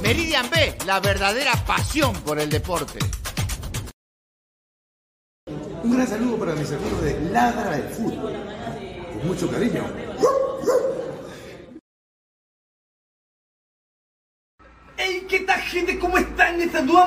Meridian B, la verdadera pasión por el deporte. Un gran saludo para mis amigos de Ladra del Fútbol. Con mucho cariño. ¡Ey, qué tal gente! ¿Cómo están? Esta duda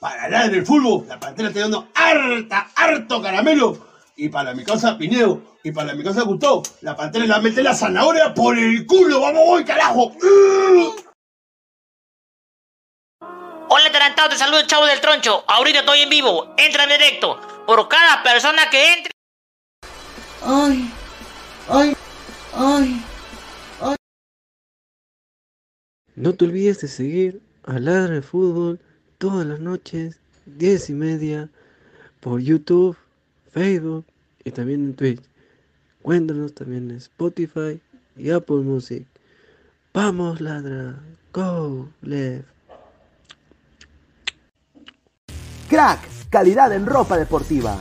Para hablar del fútbol, la pantera está dando harta, harto caramelo. Y para mi casa Pinedo, y para mi casa Gustavo, la pantera la mete la zanahoria por el culo. ¡Vamos, voy, carajo! Hola adelantado, te saludo el chavo del troncho. Ahorita estoy en vivo, entra en directo. Por cada persona que entre. Ay, ay, ay. No te olvides de seguir a Ladra de Fútbol todas las noches, 10 y media, por YouTube, Facebook y también en Twitch. Cuéntanos también en Spotify y Apple Music. Vamos, Ladra. Go, Left. Crack, calidad en ropa deportiva.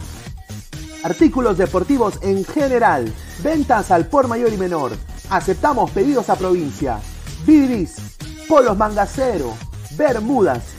Artículos deportivos en general. Ventas al por mayor y menor. Aceptamos pedidos a provincia. Bidris, polos mangacero, bermudas,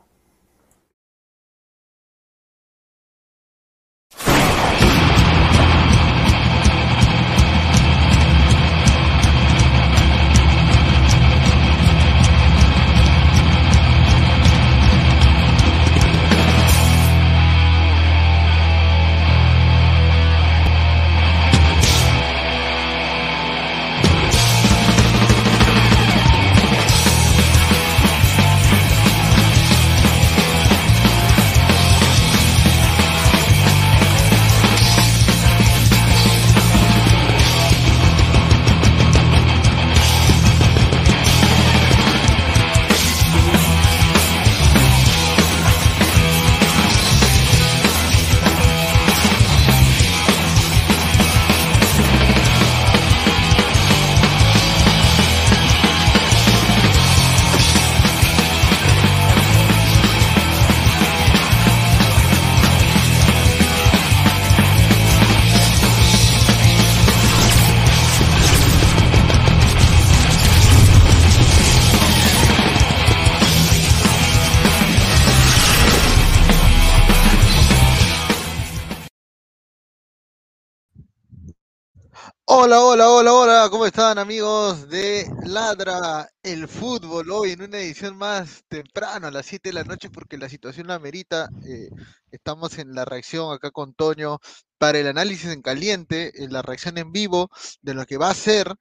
Hola, hola, hola, hola, ¿cómo están amigos de Ladra el Fútbol? Hoy en una edición más temprano, a las 7 de la noche, porque la situación la amerita. eh, estamos en la reacción acá con Toño para el análisis en caliente, en la reacción en vivo de lo que va a ser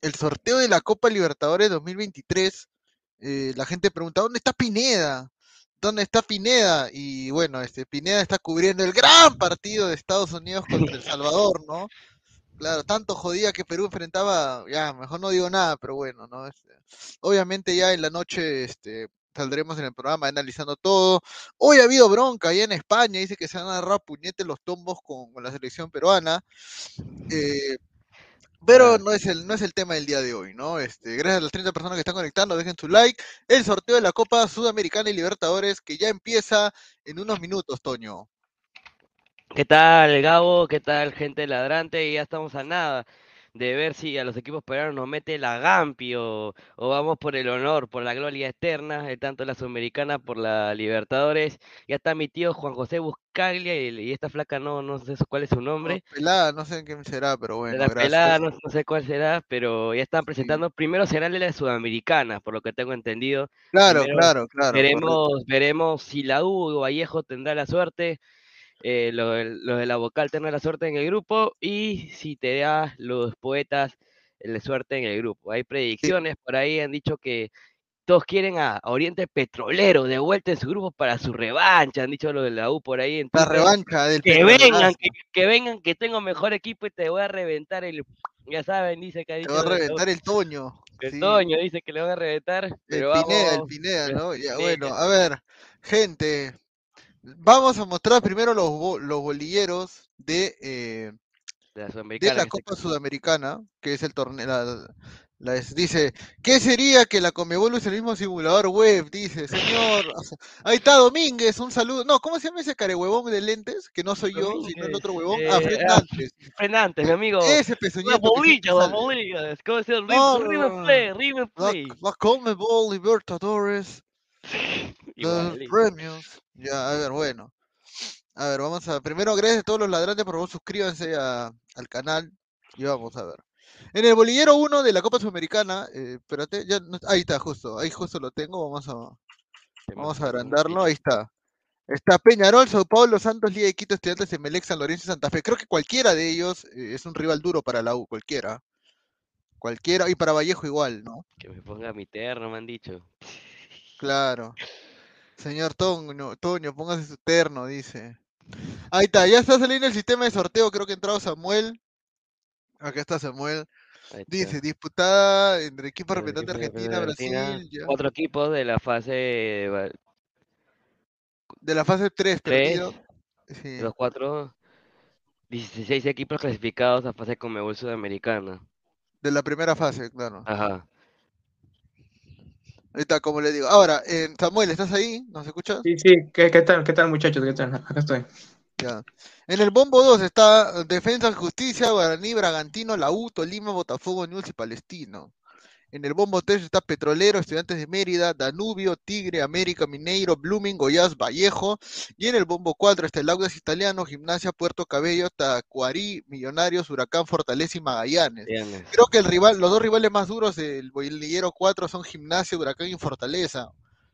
el sorteo de la Copa Libertadores 2023. Eh, la gente pregunta, ¿dónde está Pineda? ¿Dónde está Pineda? Y bueno, este, Pineda está cubriendo el gran partido de Estados Unidos contra El Salvador, ¿no? Claro, tanto jodía que Perú enfrentaba, ya, mejor no digo nada, pero bueno, ¿no? Este, obviamente ya en la noche este, saldremos en el programa analizando todo. Hoy ha habido bronca allá en España, dice que se han agarrado a puñete los tombos con, con la selección peruana. eh, pero no es, el, no es el tema del día de hoy, ¿no? Este, gracias a las 30 personas que están conectando, dejen su like. El sorteo de la Copa Sudamericana y Libertadores que ya empieza en unos minutos, Toño. ¿Qué tal, Gabo? ¿Qué tal, gente ladrante? Ya estamos a nada de ver si a los equipos peruanos nos mete la Gampi o, o vamos por el honor, por la gloria externa, eh, tanto la Sudamericana por la Libertadores. Ya está mi tío Juan José Buscaglia y, y esta flaca no, no sé cuál es su nombre. Pelada, no sé quién será, pero bueno, La gracias. pelada, no, no sé cuál será, pero ya están presentando. Primero será la Sudamericana, por lo que tengo entendido. Claro, Primero claro, claro, Veremos, veremos si la U o Vallejo tendrá la suerte, eh, lo, del- lo de la vocal tendrá la suerte en el grupo y si te da los poetas la suerte en el grupo. Hay predicciones por ahí, han dicho que todos quieren a, a Oriente Petrolero de vuelta en su grupo para su revancha, han dicho lo de la U por ahí en La revancha del Que vengan, que, que vengan, que tengo mejor equipo y te voy a reventar el. Ya saben, dice que ha Te dicho. a de la U. reventar el Toño. El sí. Toño dice que le van a reventar, El pero Pineda, el vamos. Pineda, el ¿no? Ya, bueno, a ver, gente, vamos a mostrar primero los, bo- los bolilleros de, eh, De la de se- Copa Sudamericana, que es el torneo, la, la es- dice, ¿qué sería que la Comebol use el mismo simulador web? Dice, señor, ahí está Domínguez, un saludo, no, ¿cómo se llama ese carehuevón de lentes? Que no soy yo, sino el otro huevón, ah, Eh, ah, Nantes. Fernandes, mi amigo. Ese pezuñito que bolilla, siempre una sale. bolilla. Es como decir, No, River Play, River La, Play. la Conmebol Libertadores, los premios. Ya, a ver, bueno. A ver, vamos a. Primero, gracias a todos los ladrantes, por favor, suscríbanse a- al canal. Y vamos a ver. En el bolillero 1 de la Copa Sudamericana, eh, espérate, ya no- ahí está, justo, ahí justo lo tengo, vamos a, vamos a agrandarlo, ahí está. Está Peñarol, Sao Paulo, Santos, Liga de Quito, Estudiantes, Emelec, San Lorenzo y Santa Fe. Creo que cualquiera de ellos eh, es un rival duro para la U, cualquiera. Cualquiera, y para Vallejo igual, ¿no? Que me ponga mi terno, me han dicho. Claro. Señor Toño, Toño, póngase su terno, dice. Ahí está, ya está saliendo el sistema de sorteo, creo que ha entrado Samuel. Acá está Samuel. Está. Dice, disputada entre equipos representantes equipo de Argentina, Argentina, Brasil, ya. Cuatro equipos de la fase De la fase 3, tres, perdido. Sí. los cuatro, 16 equipos clasificados a fase Conmebol Sudamericana. De la primera fase, claro. Ajá. Ahí está, como le digo. Ahora, eh, Samuel, ¿estás ahí? ¿Nos escuchas? Sí, sí, ¿qué, qué tal, qué tal muchachos? ¿Qué tal? Acá estoy. Ya. En el bombo 2 está Defensa Justicia, Guaraní, Bragantino, La U, Tolima, Botafogo, News y Palestino. En el bombo 3 está Petrolero, Estudiantes de Mérida, Danubio, Tigre, América, Mineiro, Blooming, Goiás, Vallejo. Y en el bombo 4 está el Audax Italiano, Gimnasia, Puerto Cabello, Tacuarí, Millonarios, Huracán, Fortaleza y Magallanes. Creo que el rival, los dos rivales más duros del bolillero 4 son Gimnasia, Huracán y Fortaleza.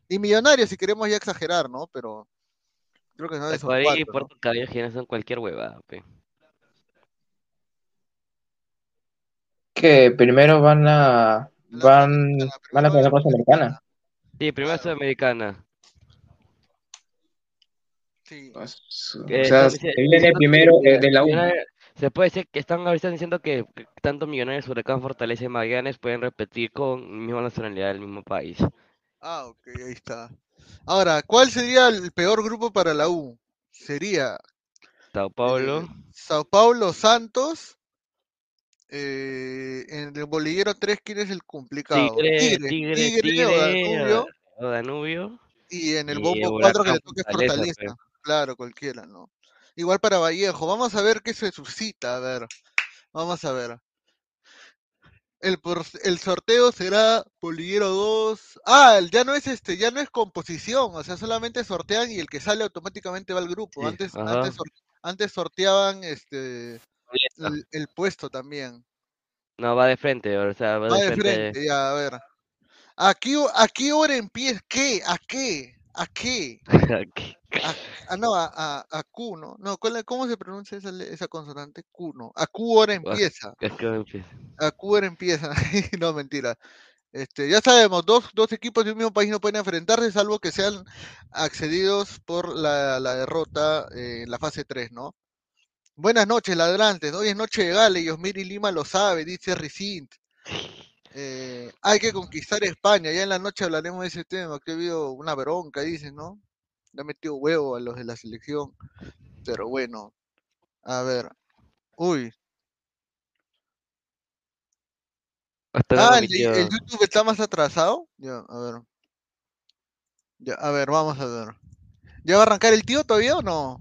Y Millonarios, si queremos ya exagerar, ¿no? Pero creo que no de esos Tacuarí y. Puerto Cabello no son cualquier huevada, pe. Que primero van a van, van a la Copa Sudamericana. Sí, primera Sudamericana. Pues, Eh, o sea, se dici- viene primero eh, de la U. Se puede decir que están ahorita diciendo que que tanto Millonarios, Huracán, Fortaleza y Magallanes pueden repetir con misma nacionalidad del mismo país. Ah, ok, ahí está. Ahora, ¿cuál sería el peor grupo para la U? Sería Sao Paulo, Sao Paulo, Santos. Eh, en el bolillero 3, ¿quién es el complicado? Tigre, Tigre, Tigre, Tigre, Tigre, o Danubio. o Danubio. Y en el y bombo 4 que le toque Fortaleza, Fortaleza. creo. Claro, cualquiera, ¿no? Igual para Vallejo. Vamos a ver qué se suscita. A ver. Vamos a ver. El, por- el sorteo será Bolillero 2. Ah, ya no es este, ya no es composición, o sea, solamente sortean y el que sale automáticamente va al grupo. Sí, Antes, antes, antes sorteaban este. El, el puesto también. No, va de frente, o sea, va Va de de frente. frente, ya, a ver. ¿A qué, a qué hora empieza? ¿Qué? ¿A qué? ¿A qué? A- ah, no, a, a, a Q, ¿no? No, ¿cuál- ¿cómo se pronuncia esa, esa consonante? Q, ¿no? A Q hora empieza. A Q hora empieza. no, mentira. Este, ya sabemos, dos, dos equipos de un mismo país no pueden enfrentarse, salvo que sean accedidos por la, la derrota eh, en la fase 3, ¿no? Buenas noches, ladrantes. Hoy es noche de gala y Osmir y Lima lo sabe, dice Ricint. Eh, hay que conquistar España. Ya en la noche hablaremos de ese tema, que ha habido una bronca, dicen, ¿no? Le ha metido huevo a los de la selección. Pero bueno, a ver. Uy. Hasta Ah, el, el YouTube está más atrasado. Ya, a ver. Ya, a ver, vamos a ver. ¿Ya va a arrancar el tío todavía o no?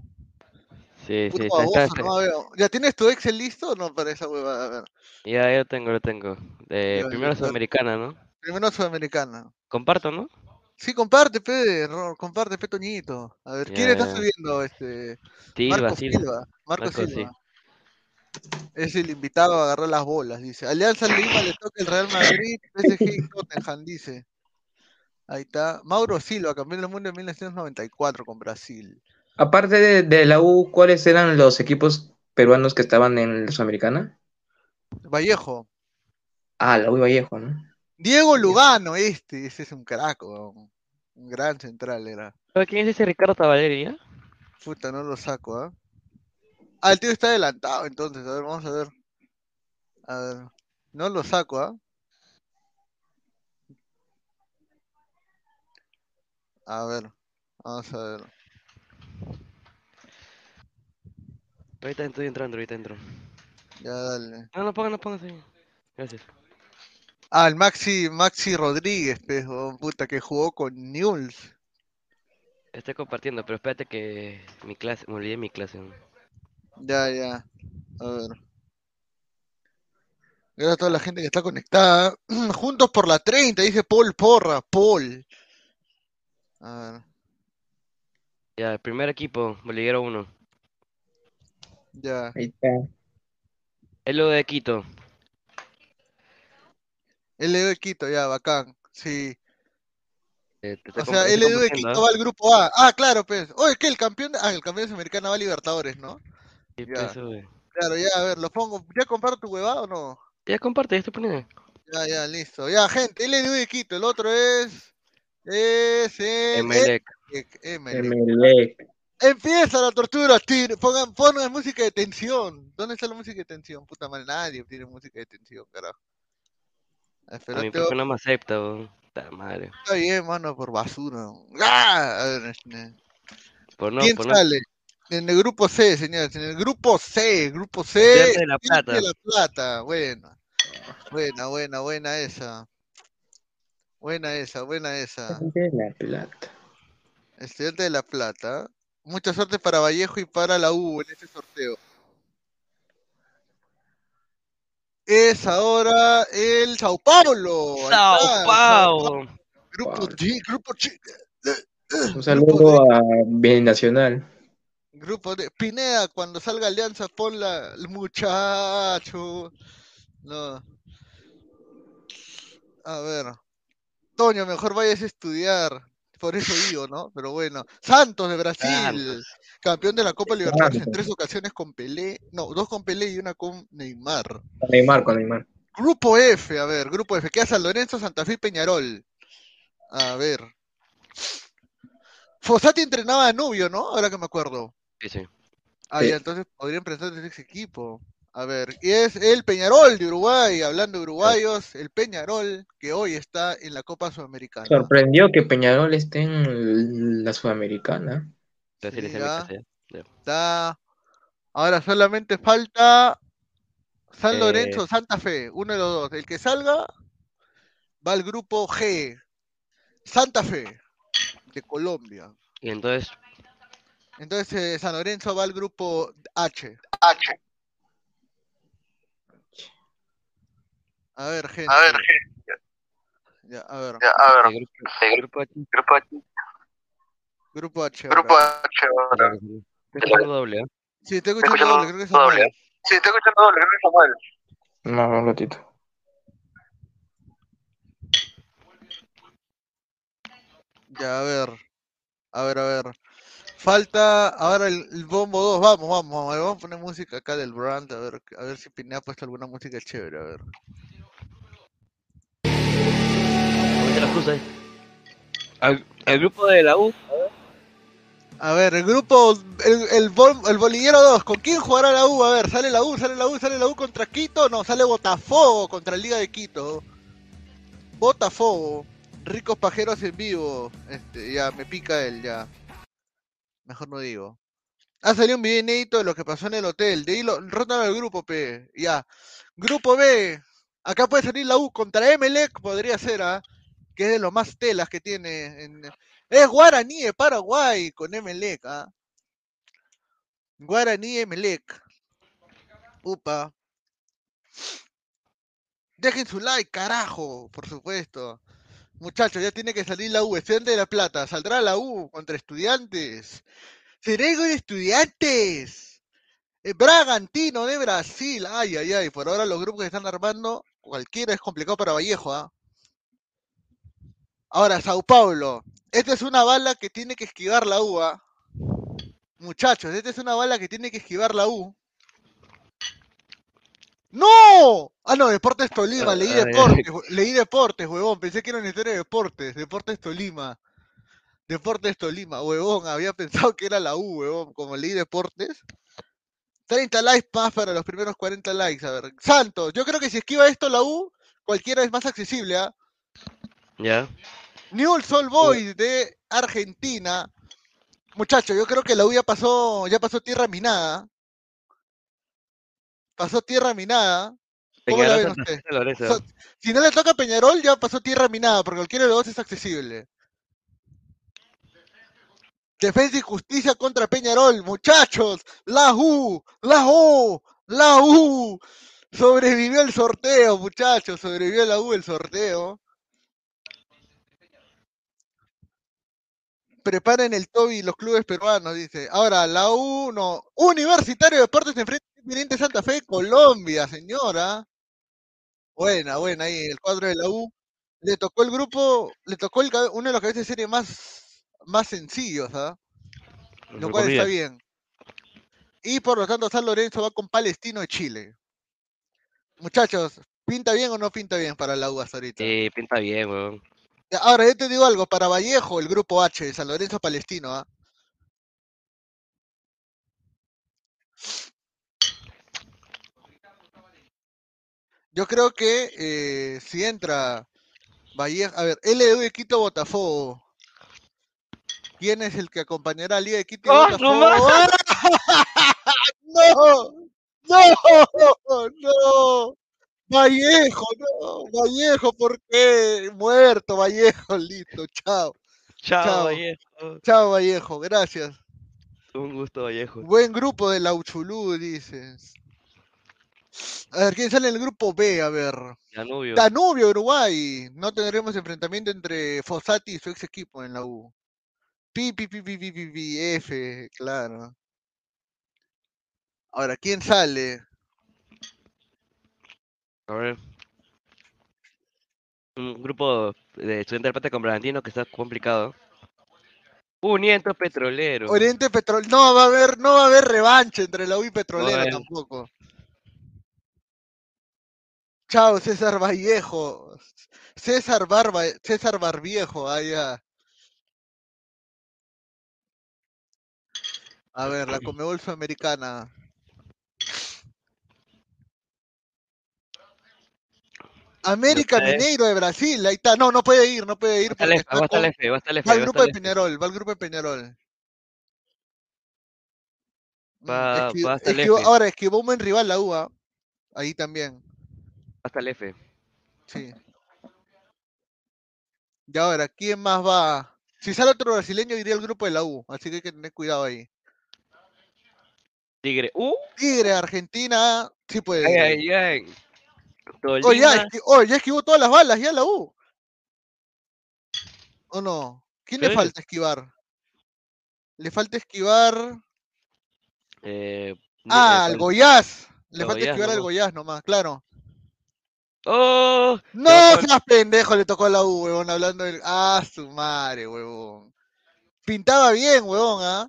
Sí, Puto sí, está, está- no. ¿Ya tienes tu Excel listo o no para esa huevada? A ver. Ya, ya lo tengo, lo tengo. De primero Sudamericana, ¿no? Primero Sudamericana. Comparto, ¿no? Sí, comparte, pe, Ro- comparte, pe, Toñito. A ver, ¿quién está subiendo? Este, Silva, Marco Silva. Silva. Marco Marco, sí. Silva. Es el invitado a agarrar las bolas, dice. Alianza Lima le toca el Real Madrid, PSG y Tottenham, dice. Ahí está. Mauro Silva, campeón del mundo en 1994 con Brasil. Aparte de, de la U, ¿cuáles eran los equipos peruanos que estaban en la Sudamericana? Vallejo. Ah, la U y Vallejo, ¿no? Diego Lugano, este, ese es un weón. un gran central era. ¿Sabe quién es ese Ricardo Tavaleri, ya? Puta, no lo saco, ¿ah? Ah, el tío está adelantado, entonces, a ver, vamos a ver. A ver, no lo saco, ¿ah? A ver, vamos a ver. Ahorita estoy entrando, ahorita entro. Ya, dale. No, no pongas, no pongas ahí. Gracias. Ah, el Maxi, Maxi Rodríguez, weón, puta, que jugó con Newell's. Estoy compartiendo, pero espérate que mi clase, me olvidé mi clase. Ya, ya. A ver. Gracias a toda la gente que está conectada. Juntos por la 30, dice Paul Porra. Paul. A ver, Ya, el primer equipo, Boliguero 1. Ya. Ahí está. El de Quito. LDU de Quito, ya, bacán. Sí. Eh, te O sea, LDU de Quito va al grupo A. Ah, claro, pues. Oye, que el campeón. de- Ah, el campeón sudamericano va a Libertadores, ¿no? Sí, Ya. pues. Claro, ya, a ver, lo pongo. ¿Ya comparto tu huevada o no? Ya comparte, ya estoy poniendo. Ya, ya, listo. Ya, gente, LDU de Quito. El otro es. Es el. Emelec. Emelec, Emelec. Empieza la tortura, tir- pongan, pongan música de tensión. ¿Dónde está la música de tensión? Puta madre, nadie tiene música de tensión, carajo. A Espérate, mi profe no me acepta, weón. Puta madre. está bien, mano, por basura. ¡Ah! A ver, este, Por no, ¿Quién por no. sale? En el grupo C, señores, en el grupo C, grupo C. Estudiante de La Estudiante Plata. de La Plata, buena. Buena, buena, buena esa. Buena esa, buena esa. De la Plata. Estudiante de La Plata. Mucha suerte para Vallejo y para la U en este sorteo. Es ahora el Sao Paulo. Sao está, Paulo. Grupo G, grupo G. Un saludo a Binacional. Grupo de Pineda, cuando salga Alianza, ponla el muchacho. No. A ver. Toño, mejor vayas a estudiar. Por eso digo, ¿no? Pero bueno. Santos de Brasil. Campeón de la Copa Libertadores en tres ocasiones con Pelé. No, dos con Pelé y una con Neymar. Con Neymar, con Neymar. Grupo F, a ver, grupo F. Queda San Lorenzo, Santa Fe y Peñarol. A ver. Fossati entrenaba a Nubio, ¿no? Ahora que me acuerdo. Sí, sí. Ah, Sí. ya, entonces podrían presentar ese equipo. A ver, y es el Peñarol de Uruguay, hablando de uruguayos, el Peñarol que hoy está en la Copa Sudamericana. Sorprendió que Peñarol esté en la Sudamericana. Sí, ya. Está. Ahora solamente falta San Eh. Lorenzo, Santa Fe, uno de los dos. El que salga va al grupo G. Santa Fe, de Colombia. Y entonces, Entonces eh, San Lorenzo va al grupo H. A ver, gente. A ver, Ya, a ver. Ya, a ver. el grupo, el grupo H, Grupo H. Grupo H. Grupo ahora. H ahora. Estoy escuchando doble, ¿eh? Sí, estoy Estoy escuchando doble, creo que es Samuel. doble. Sí, estoy escuchando doble, creo que es Samuel. No, un ratito. Ya, a ver. A ver, a ver. Falta ahora el, el bombo 2. Vamos, vamos, vamos. a ver, Vamos a poner música acá del brand. A ver, a ver si Pinea ha puesto alguna música chévere. A ver. Puse. Al- El grupo de la U, A ver, el grupo, el, el, bol- el bolillero 2, ¿con quién jugará la U? A ver, ¿sale la U? ¿Sale la U? ¿Sale la U contra Quito? No, sale Botafogo contra Liga de Quito. Botafogo, ricos pajeros en vivo. Este, ya, me pica él, ya. Mejor no digo. Ha salido un video inédito de lo que pasó en el hotel. De ahí lo rotan al grupo P. Ya. Grupo B. Acá puede salir la U contra Emelec, podría ser, ¿ah? Que es de los más telas que tiene. En... Es Guaraní de Paraguay con Emelec, ¿ah? Guaraní Emelec. Upa. Dejen su like, carajo, por supuesto. Muchachos, ya tiene que salir la U. Estudiante de La Plata. ¿Saldrá la U contra estudiantes? ¿Seré con estudiantes? Eh, Bragantino de Brasil. Ay, ay, ay. Por ahora los grupos que están armando, cualquiera es complicado para Vallejo, ¿ah? Ahora, Sao Paulo. Esta es una bala que tiene que esquivar la U, ¿ah? Muchachos, esta es una bala que tiene que esquivar la U. ¡No! Ah, no, Deportes Tolima, leí Ah, ya. Deportes, leí Deportes, huevón, pensé que era una historia de Deportes, Deportes Tolima. Deportes Tolima, huevón, había pensado que era la U, huevón, como leí Deportes. 30 likes más para los primeros 40 likes, a ver. Santos, yo creo que si esquiva esto la U, cualquiera es más accesible, ¿ah? Ya. Newell's Old Boys de Argentina. Muchachos, yo creo que la U ya pasó, ya pasó tierra minada. Pasó tierra minada. ¿Cómo la ven ustedes? So- si no le toca a Peñarol, ya pasó tierra minada, porque cualquiera de los dos es accesible. Defensa y justicia contra Peñarol, muchachos. La U, la U, la U. Sobrevivió el sorteo, muchachos. Sobrevivió la U el sorteo. Preparen el Toby los clubes peruanos, dice. Ahora, la U, no. Universitario de Deportes se enfrenta a Independiente Santa Fe, Colombia, señora. Buena, buena, ahí el cuadro de la U. Le tocó el grupo, le tocó el, uno de los cabezas de serie más, más sencillos, ¿ah? Lo cual está bien. Y por lo tanto, San Lorenzo va con Palestino de Chile. Muchachos, ¿pinta bien o no pinta bien para la U hasta ahorita? Sí, pinta bien, weón. Ahora, yo te digo algo, para Vallejo, el grupo H, San Lorenzo Palestino, ¿ah? Yo creo que eh, si entra Vallejo, a ver, LDU de Quito Botafogo. ¿Quién es el que acompañará a Liga de Quito ¡Oh, no Botafogo? más! ¡No! ¡No! ¡No! Vallejo, no, Vallejo, ¿por qué? Muerto, Vallejo, listo, chao. Chao, Vallejo. Chao, Vallejo, gracias. Un gusto, Vallejo. Buen grupo de la Uchulú, dices. A ver, ¿quién sale en el grupo B? A ver. Danubio. Danubio, Uruguay. No tendremos enfrentamiento entre Fossati y su ex equipo en la U. Pi, pi, pi, pi, pi, pi, pi, F, claro. Ahora, ¿quién sale? A ver. Un grupo de estudiantes del Pata con Bragantino que está complicado. Uniento Petrolero. Oriente Petrol. No va a haber, no va a haber revancha entre la U y Petrolera haber. tampoco. Chao, César Vallejo. César Barba, César Barbiejo, allá. A ver, la Comebol Sudamericana. América. Mineiro de Brasil, ahí está. No, no puede ir, no puede ir. Va al grupo de. Peñarol, va al grupo de Peñarol. Mm, Va, esqui- va hasta el F. ahora esquivó un buen rival la UA. Ahí también. Hasta el F. Sí. Y ahora, ¿quién más va? Si sale otro brasileño, iría al grupo de la U. Así que hay que tener cuidado ahí. Tigre. ¡Uh! Tigre, Argentina. Sí puede. Ay, ir. ay, Oh, ya, Tolima. oh, ya esquivó todas las balas, ya la U. ¿O no? ¿Quién le falta esquivar? Le falta esquivar. Eh, Ah, eh, al Goiás. Le al falta Goiás esquivar al. Goiás nomás, claro. ¡Oh! No seas pendejo, le tocó a la U, huevón, hablando del. Ah, su madre, huevón. Pintaba bien, huevón, ¿ah?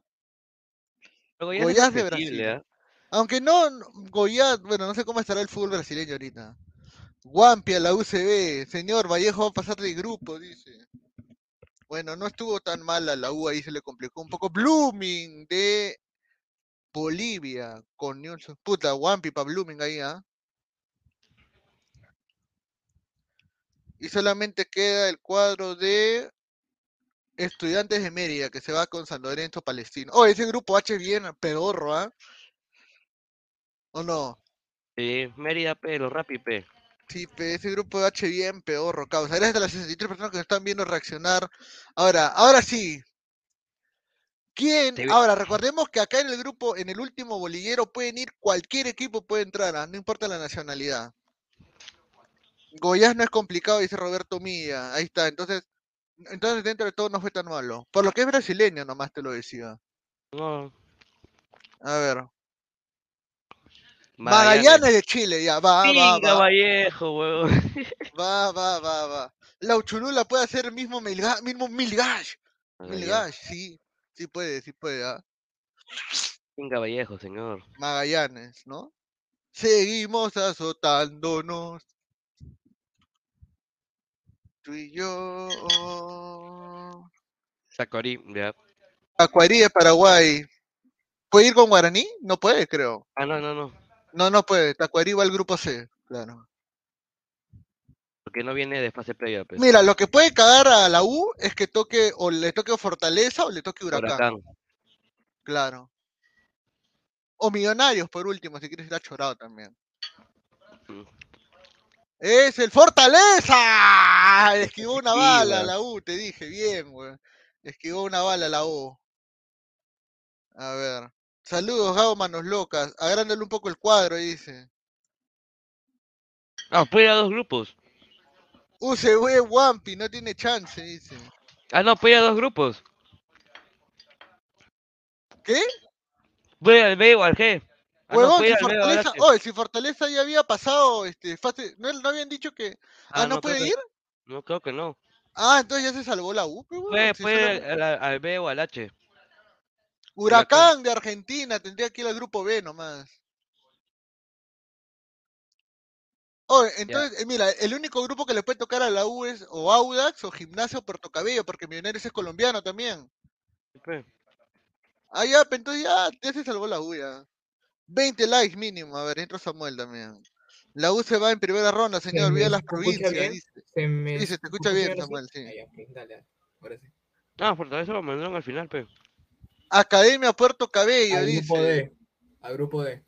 Pero Goiás de Brasil. ¿ah? Aunque no, no- Goiás, bueno, no sé cómo estará el fútbol brasileño ahorita. Guampi a la UCB, señor Vallejo va a pasar de grupo, dice. Bueno, no estuvo tan mal a la U, ahí se le complicó un poco. Blooming de Bolivia con Newell's. Puta, Guampi para Blooming ahí, ¿ah? Y solamente queda el cuadro de Estudiantes de Mérida, que se va con San Lorenzo Palestino. Oh, ese grupo H bien pedorro, ¿ah? ¿O no? Sí, Mérida P, los Rappi P. Sí, pe, ese grupo de H bien pedorro, causa. Gracias a las 63 personas que nos están viendo reaccionar. Ahora, ahora sí. ¿Quién? Ahora, recordemos que acá en el grupo, en el último bolillero, pueden ir, cualquier equipo puede entrar, ah, no importa la nacionalidad. Goiás no es complicado, dice Roberto Milla. Ahí está, entonces, entonces dentro de todo no fue tan malo. Por lo que es brasileño, nomás te lo decía. No, A ver. Magallanes. Magallanes de Chile, ya, va, va, Pinga va. Vallejo, huevón. Va, va, va, va. La Uchulula puede hacer mismo Milgash, mismo Milgash. Milgash, sí. Sí puede, sí puede, ¿ah? Pinga Vallejo, señor. Magallanes, ¿no? Seguimos azotándonos. Tú y yo. Sacorí, ya. Acuarí de Paraguay. ¿Puede ir con Guaraní? No puede, creo. Ah, no, no, no. No, no puede. Tacuarí va al grupo C, claro. Porque no viene de fase previa, pues. Mira, lo que puede cagar a la U es que toque o le toque Fortaleza o le toque Huracán. Huracán. Claro. O Millonarios, por último, si quieres ir a Chorado también. Mm. Es el Fortaleza. Esquivó una bala Esquiva. la U, te dije, bien, güey. Esquivó una bala la U. A ver. Saludos, Gabo Manos Locas. Agrándale un poco el cuadro, dice. Ah, puede ir a dos grupos. UCB Wampi, no tiene chance, dice. Ah, no, puede ir a dos grupos. ¿Qué? Puede ir al B o al G. Ah, no, Huevón, si Fortaleza, H. oye, si Fortaleza ya había pasado, este, fase, ¿no, no habían dicho que, ah, no, creo puede que- ir? No, creo que no. Ah, entonces ya se salvó la U, pe, huevón, Puede, si puede ir solo- al, al B o al H. Huracán de Argentina, tendría que ir al grupo B nomás. Oye, entonces, eh, mira, el único grupo que le puede tocar a la U es o Audax o Gimnasio Puerto Cabello, porque Millonarios es colombiano también. Pues, Ah, ya, pe, entonces ya, ya se salvó la U ya. 20 likes mínimo, a ver, entra Samuel también. La U se va en primera ronda, señor, vía las provincias, dice. ¿Se me Sí, se te escucha bien? Samuel, sí. Ah, ya, dale, ahora sí. Ah, Fortaleza lo mandaron al final, pues. Academia Puerto Cabello, Al dice. grupo D. Al grupo D.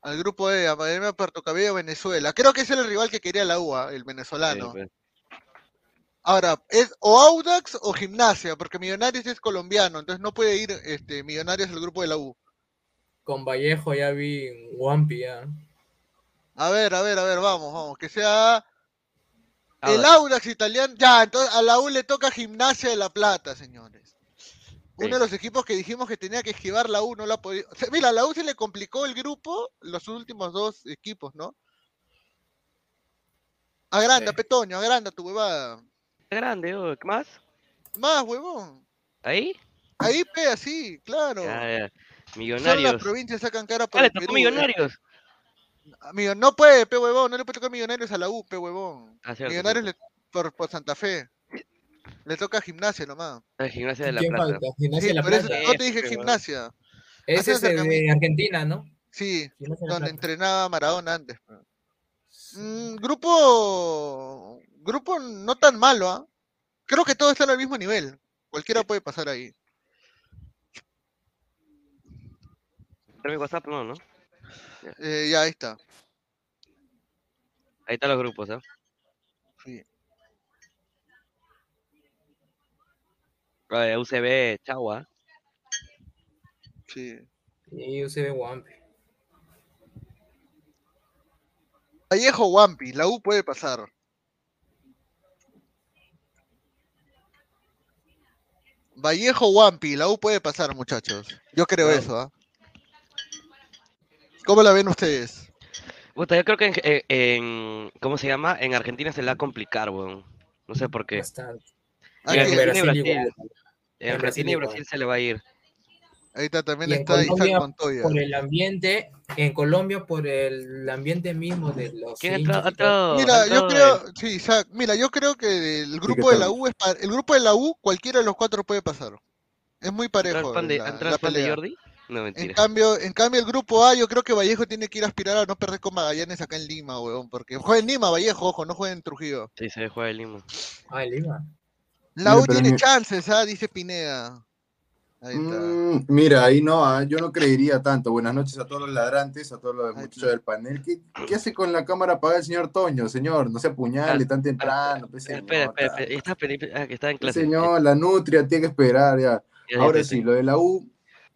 Al grupo D, Academia Puerto Cabello, Venezuela. Creo que ese era el rival que quería la U, ah, el venezolano. pues. Ahora, es o Audax o Gimnasia, porque Millonarios es colombiano, entonces no puede ir este, Millonarios al grupo de la U. Con Vallejo ya vi Wampi ya. A ver, a ver, a ver, vamos, vamos, que sea el Audax. Audax italiano. Ya, entonces a la U le toca Gimnasia de La Plata, señores. Uno de los equipos que dijimos que tenía que esquivar la U no la ha podido. o sea, mira, a la U se le complicó el grupo los últimos dos equipos, ¿no? Agranda, Petoño, agranda tu huevada. Grande, oh, ¿qué más? Más, huevón. ¿Ahí? Ahí, pe, así, claro. Ya, ya. Solo las Millonarios. provincias sacan cara por Ah, le el tocó Perú, Millonarios. Amigo, no puede, pe huevón, no le puede tocar Millonarios a la U, pe huevón. Ah, Millonarios le- por, por Santa Fe. Le toca gimnasia nomás. La gimnasia de la ¿Quién Plata. falta? Gimnasia Sí, de La por eso Plata. no te dije gimnasia. Ese es el de. Argentina, ¿no? Sí, donde entrenaba Maradona antes. Mm, grupo. Grupo no tan malo, ¿ah? Creo que todos están al mismo nivel. Cualquiera puede pasar ahí. Mi WhatsApp no, ¿no? Eh, ya, ahí está. Ahí están los grupos, ¿ah? Eh, UCB, Chagua. Sí. Y UCB Wampi. Vallejo Wampi, la U puede pasar. Vallejo Wampi, la U puede pasar, muchachos. Yo creo eso, ¿ah? ¿Cómo la ven ustedes? Puta, yo creo que en, en- en- ¿Cómo se llama? En Argentina se le va a complicar, weón. No sé por qué. Bastante. En que- Argentina y Brasil. En En Argentina y. Brasil se le va a ir. Ahí está, también Y en está Isaac Montoya. por el ambiente, en Colombia, por el ambiente mismo de los ¿Quién y. Mira, yo creo, sí, Isaac, mira, yo creo que el grupo de la U es pa- el grupo de la U, cualquiera de los cuatro puede pasar. Es muy ¿Entró parejo el fan de, la, entró la el de. Jordi? No, En mentira. cambio, en cambio el grupo A, yo creo que Vallejo tiene que ir a aspirar a no perder con Magallanes acá en Lima, weón, porque juega en Lima, Vallejo, ojo, no juega en Trujillo. Sí, se juega el Lima. Ah, en Lima. La U tiene mi- chances, ¿ah? Dice Pineda. Ahí está. Mm, mira, ahí no, ah, yo no creería tanto. Buenas noches a todos los ladrantes, a todos los muchachos del panel. ¿Qué, qué hace con la cámara apagada el señor Toño? Señor, no se apuñale tan temprano. pues, Espera, señor, espera, espera. Está, ah, que está en clase. señor, la nutria tiene que esperar ya. Ahora sí, lo de la U,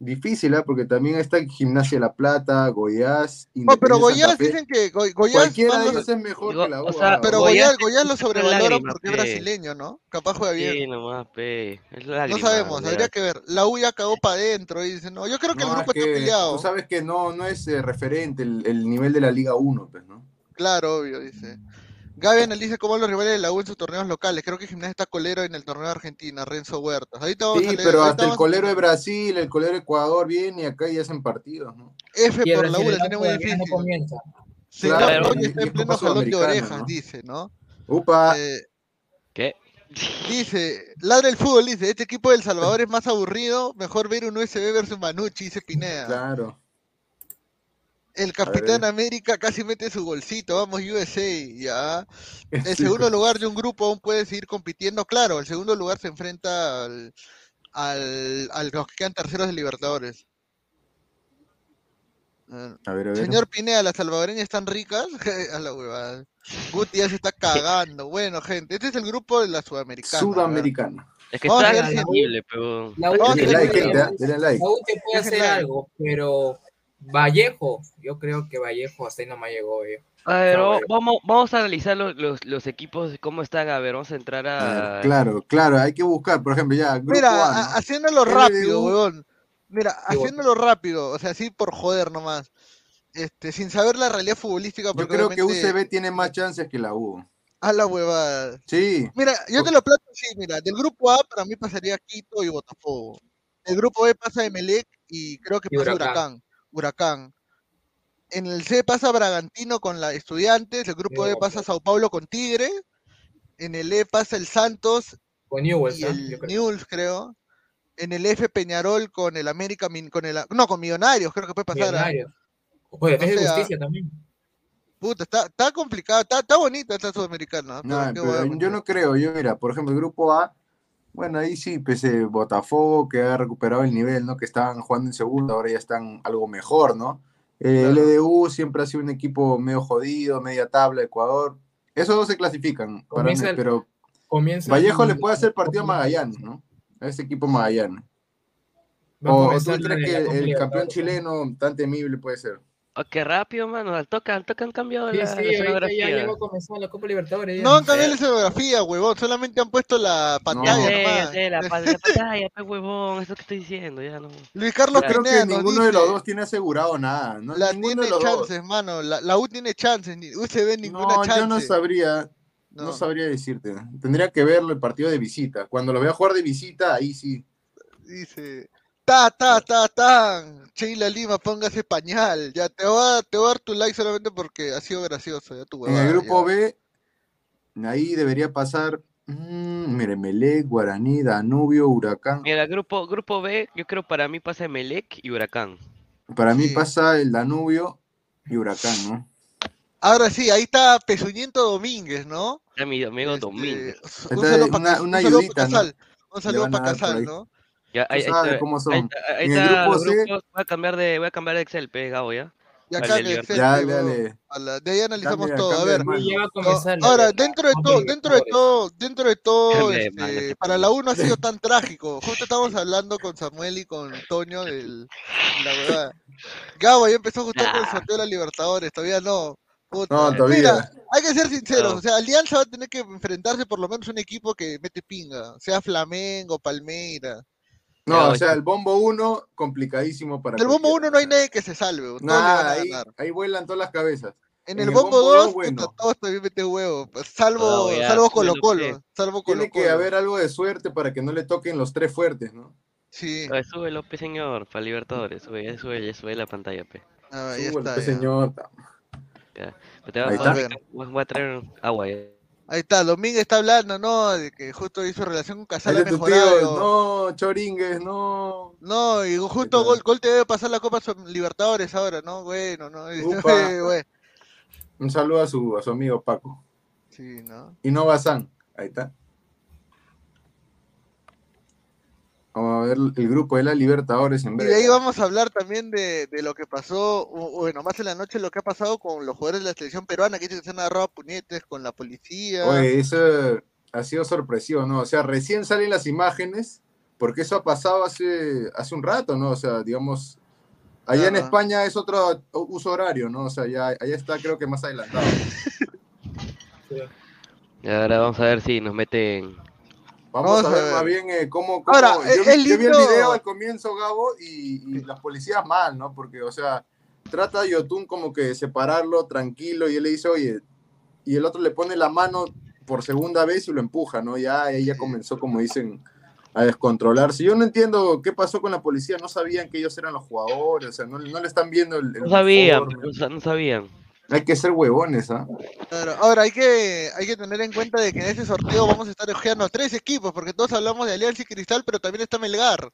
difícil, ¿ah? Porque también está Gimnasia La Plata, Goiás, No, pero Goiás dicen que Go- Goiás Cualquiera de ellos es mejor Go- que la U. o sea. Pero Goiás Goiás, lo sobrevaloran lágrima, porque es brasileño, ¿no? Capaz juega bien. Sí, nomás, pe. Es No lágrima, sabemos, Goiás. habría que ver. La U ya cagó para adentro y dice, no, yo creo que el No, grupo es está que peleado. Tú sabes que no, no es eh, referente el, el nivel de la Liga 1, pues, ¿no? Claro, obvio, dice. Gaby analiza cómo los rivales de la U en sus torneos locales. Creo que Gimnasia está colero en el torneo de Argentina, Renzo Huertas. Ahorita vamos Sí, a leer, pero hasta el a- colero de Brasil, el colero de Ecuador viene y acá ya hacen partidos, ¿no? F Y por la U, la tiene muy todavía no difícil. comienza. Señor Claro, y- está y en pleno jalón de orejas, ¿no? dice, ¿no? Upa, Eh, ¿Qué? dice, ladra el fútbol, dice, este equipo de El Salvador es más aburrido, mejor ver un USB versus Manucci, dice Pineda. claro. El Capitán. América casi mete su golcito, vamos USA, ya. El segundo pues. lugar de un grupo aún puede seguir compitiendo, claro, el segundo lugar se enfrenta al, al, al los que quedan terceros de Libertadores. A ver, a ver. Señor Pineda, ¿las salvadoreñas están ricas? a la huevada. Guti ya se está cagando. Bueno, gente, este es el grupo de la Sudamericana. Sudamericana. Es que Vamos a está accesible, pero. La U a. La U te puede hacer algo, pero Vallejo, yo creo que Vallejo hasta ahí no me llegó. Yo. A ver, No, vamos, vamos a analizar los, los, los equipos, cómo están. A ver, vamos a entrar A claro, claro, hay que buscar, por ejemplo, ya, grupo Mira, A, a- ¿no? haciéndolo rápido, huevón. Mira, Sí, bueno. haciéndolo rápido, o sea, así por joder nomás. Este, sin saber la realidad futbolística, Yo creo que UCB tiene más chances que la U. A la huevada. Sí, Mira, yo te lo planto así, mira, del grupo A para mí pasaría Quito y Botafogo. El grupo B pasa Emelec y creo que Y pasa Huracán. Huracán. Huracán. En el C pasa Bragantino con la Estudiantes, el grupo D Boca. pasa Sao Paulo con Tigre, en el E pasa el Santos Con Newell's, y el creo. Newell's, creo. En el F Peñarol con el América, Min- con el no, con Millonarios, creo que puede pasar. Millonarios. Oye, y sea, Justicia también. Puta, está, está complicado, está, está bonita esta sudamericana. no, pero yo no creo, yo mira, por ejemplo, el grupo A, bueno, ahí sí, pese Botafogo, que ha recuperado el nivel, ¿no? Que estaban jugando en segundo, ahora ya están algo mejor, ¿no? Eh, Claro. LDU siempre ha sido un equipo medio jodido, media tabla, Ecuador. Esos dos se clasifican para mí, el- pero Vallejo le puede hacer partido a Magallanes, ¿no? A ese equipo Magallanes. O, tú crees que el, campeón chileno tan temible puede ser. Oh, qué rápido, mano. Al toque, al toque han cambiado Sí, la, sí, la ahorita ya escenografía. llegó a comenzar la Copa Libertadores. ya. No han cambiado la escenografía, huevón, solamente han puesto la pantalla ya nomás. sé, la, pa- la pantalla, pe huevón, eso que estoy diciendo, ya no. Luis Carlos. Creo Pineda que ninguno de los dos tiene asegurado nada. ¿no? la tiene de los dos. chances, mano, la, la U tiene chances, ni UCB ninguna No, chance. yo no sabría, no. No. sabría decirte. Tendría que verlo el partido de visita. Cuando lo vea jugar de visita, ahí sí. Dice, ta, ta, ta, tan, Sheila Lima, póngase pañal, ya te voy, a, te voy a dar tu like solamente porque ha sido gracioso, ya tu En huevada, el grupo ya. B, ahí debería pasar. Mmm, mire, Melec, Guaraní, Danubio, Huracán. Mira, grupo, grupo B, yo creo para mí pasa Melec y Huracán. Para mí Sí. pasa el Danubio y Huracán, ¿no? Ahora sí, ahí está Pezuñento Domínguez, ¿no? Ya mi amigo Este, Domínguez. Un saludo para un saludo para Casal. ¿no? Ya, ahí, sabes está, cómo son. está, ahí En el está grupo los C- grupos. Voy a cambiar de, voy a cambiar de Excel, pe, Gabo, ya. Y Al acá de en Libertad. Excel, Dale, la- de ahí analizamos Cambia- todo. A cambia ver, mano. Ya ahora, dentro de todo, dentro de todo, dentro de todo, este, este para la U no ha sido tan trágico. Justo estábamos hablando con Samuel y con Toño del la verdad. Gabo ya empezó justo con el sorteo de la Libertadores, todavía no. Puta. No, todavía. Mira, hay que ser sinceros, No. o sea, Alianza va a tener que enfrentarse por lo menos a un equipo que mete pinga, sea Flamengo, Palmeiras. No, o sea, el bombo 1, complicadísimo para. Del bombo cualquiera. 1 no hay nadie que se salve, Nada, ahí, ahí vuelan todas las cabezas. En en el el bombo bombo 2, dos, bueno. todos también meten huevo, pues, salvo, No, ya, salvo bueno, Colo Colo, pues. salvo Colo Tiene que haber algo de suerte para que no le toquen los tres fuertes, ¿no? Sí, Oye, Sube López, señor, para Libertadores. Sube, ya sube, ya sube la pantalla, pe. ah, ya Súbele, está. pues, ya. señor. Ya. Pero te Ahí voy, a- está. voy a- voy a traer agua, ya. Ahí está, Domínguez está hablando, ¿no? De que justo hizo relación con Casal ha mejorado. tío, no, Choringues, no. No, y justo. Gol, Gol te debe pasar la Copa Libertadores ahora, ¿no? Bueno, ¿no? Un saludo a su, a su amigo Paco. sí, ¿no? Y no Bazán, ahí está. Vamos a ver el grupo de la Libertadores en Y de breve. ahí vamos a hablar también de, de lo que pasó, o- bueno, más en la noche lo que ha pasado con los jugadores de la selección peruana, que dicen que se han agarrado a puñetes con la policía. Oye, eso ha sido sorpresivo, ¿no? O sea, recién salen las imágenes porque eso ha pasado hace, hace un rato, ¿no? O sea, digamos, allá en. España es otro uso horario, ¿no? O sea, ya allá está creo que más adelantado. Y ahora vamos a ver si nos meten. Vamos, Vamos a a ver, más bien eh, cómo, cómo- Ahora, yo, es- vi- es yo vi el video al comienzo, Gabo, y, y las policías mal, ¿no? Porque, o sea, trata a Yotun como que de separarlo tranquilo y él le dice, oye, y el otro le pone la mano por segunda vez y lo empuja, ¿no? Ya ella comenzó, como dicen, a descontrolarse. Yo no entiendo qué pasó con la policía, no sabían que ellos eran los jugadores, o sea, no, no le están viendo el, el No sabían, no sabían. Hay que ser huevones, ¿ah? Claro, Ahora hay que, hay que tener en cuenta de que en este sorteo vamos a estar ojeando tres equipos, porque todos hablamos de Alianza y Cristal, pero también está Melgar,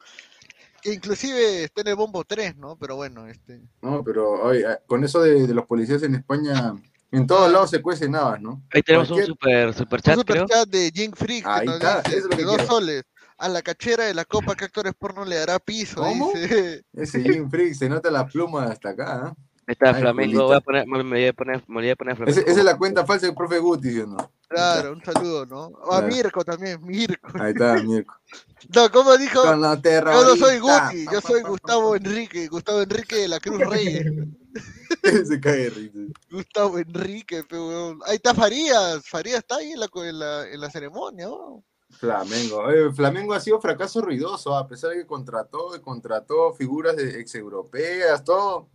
que inclusive está en el bombo 3, ¿no? Pero bueno, este. No, pero oye, con eso de, de los policías en España, en todos lados se cuecen nada, ¿no? Ahí tenemos un super, super Un chat, creo. superchat de Jink Freak que Ahí nos está, dice, eso es lo de dos quiero. soles. A la cachera de la copa que actores porno le dará piso, ¿Cómo? dice. Ese Jim Freak, se nota la pluma hasta acá, ¿ah? Ahí está Ay, Flamengo. Voy a poner, me, me voy a poner, me voy a poner Flamengo. Esa es la cuenta falsa del profe Guti, ¿sí o no? Claro, un saludo, ¿no? A Claro. Mirko también, Mirko. Ahí está, Mirko. No, ¿cómo dijo? Yo no soy. Guti, yo soy Gustavo Enrique, Gustavo Enrique de la Cruz Reyes. se cae de risa. Gustavo Enrique, pe, weón. Ahí está Farías, Farías está ahí en la, en la, en la ceremonia, weón. Flamengo. Oye, Flamengo ha sido fracaso ruidoso, a pesar de que contrató contrató figuras de ex europeas, todo.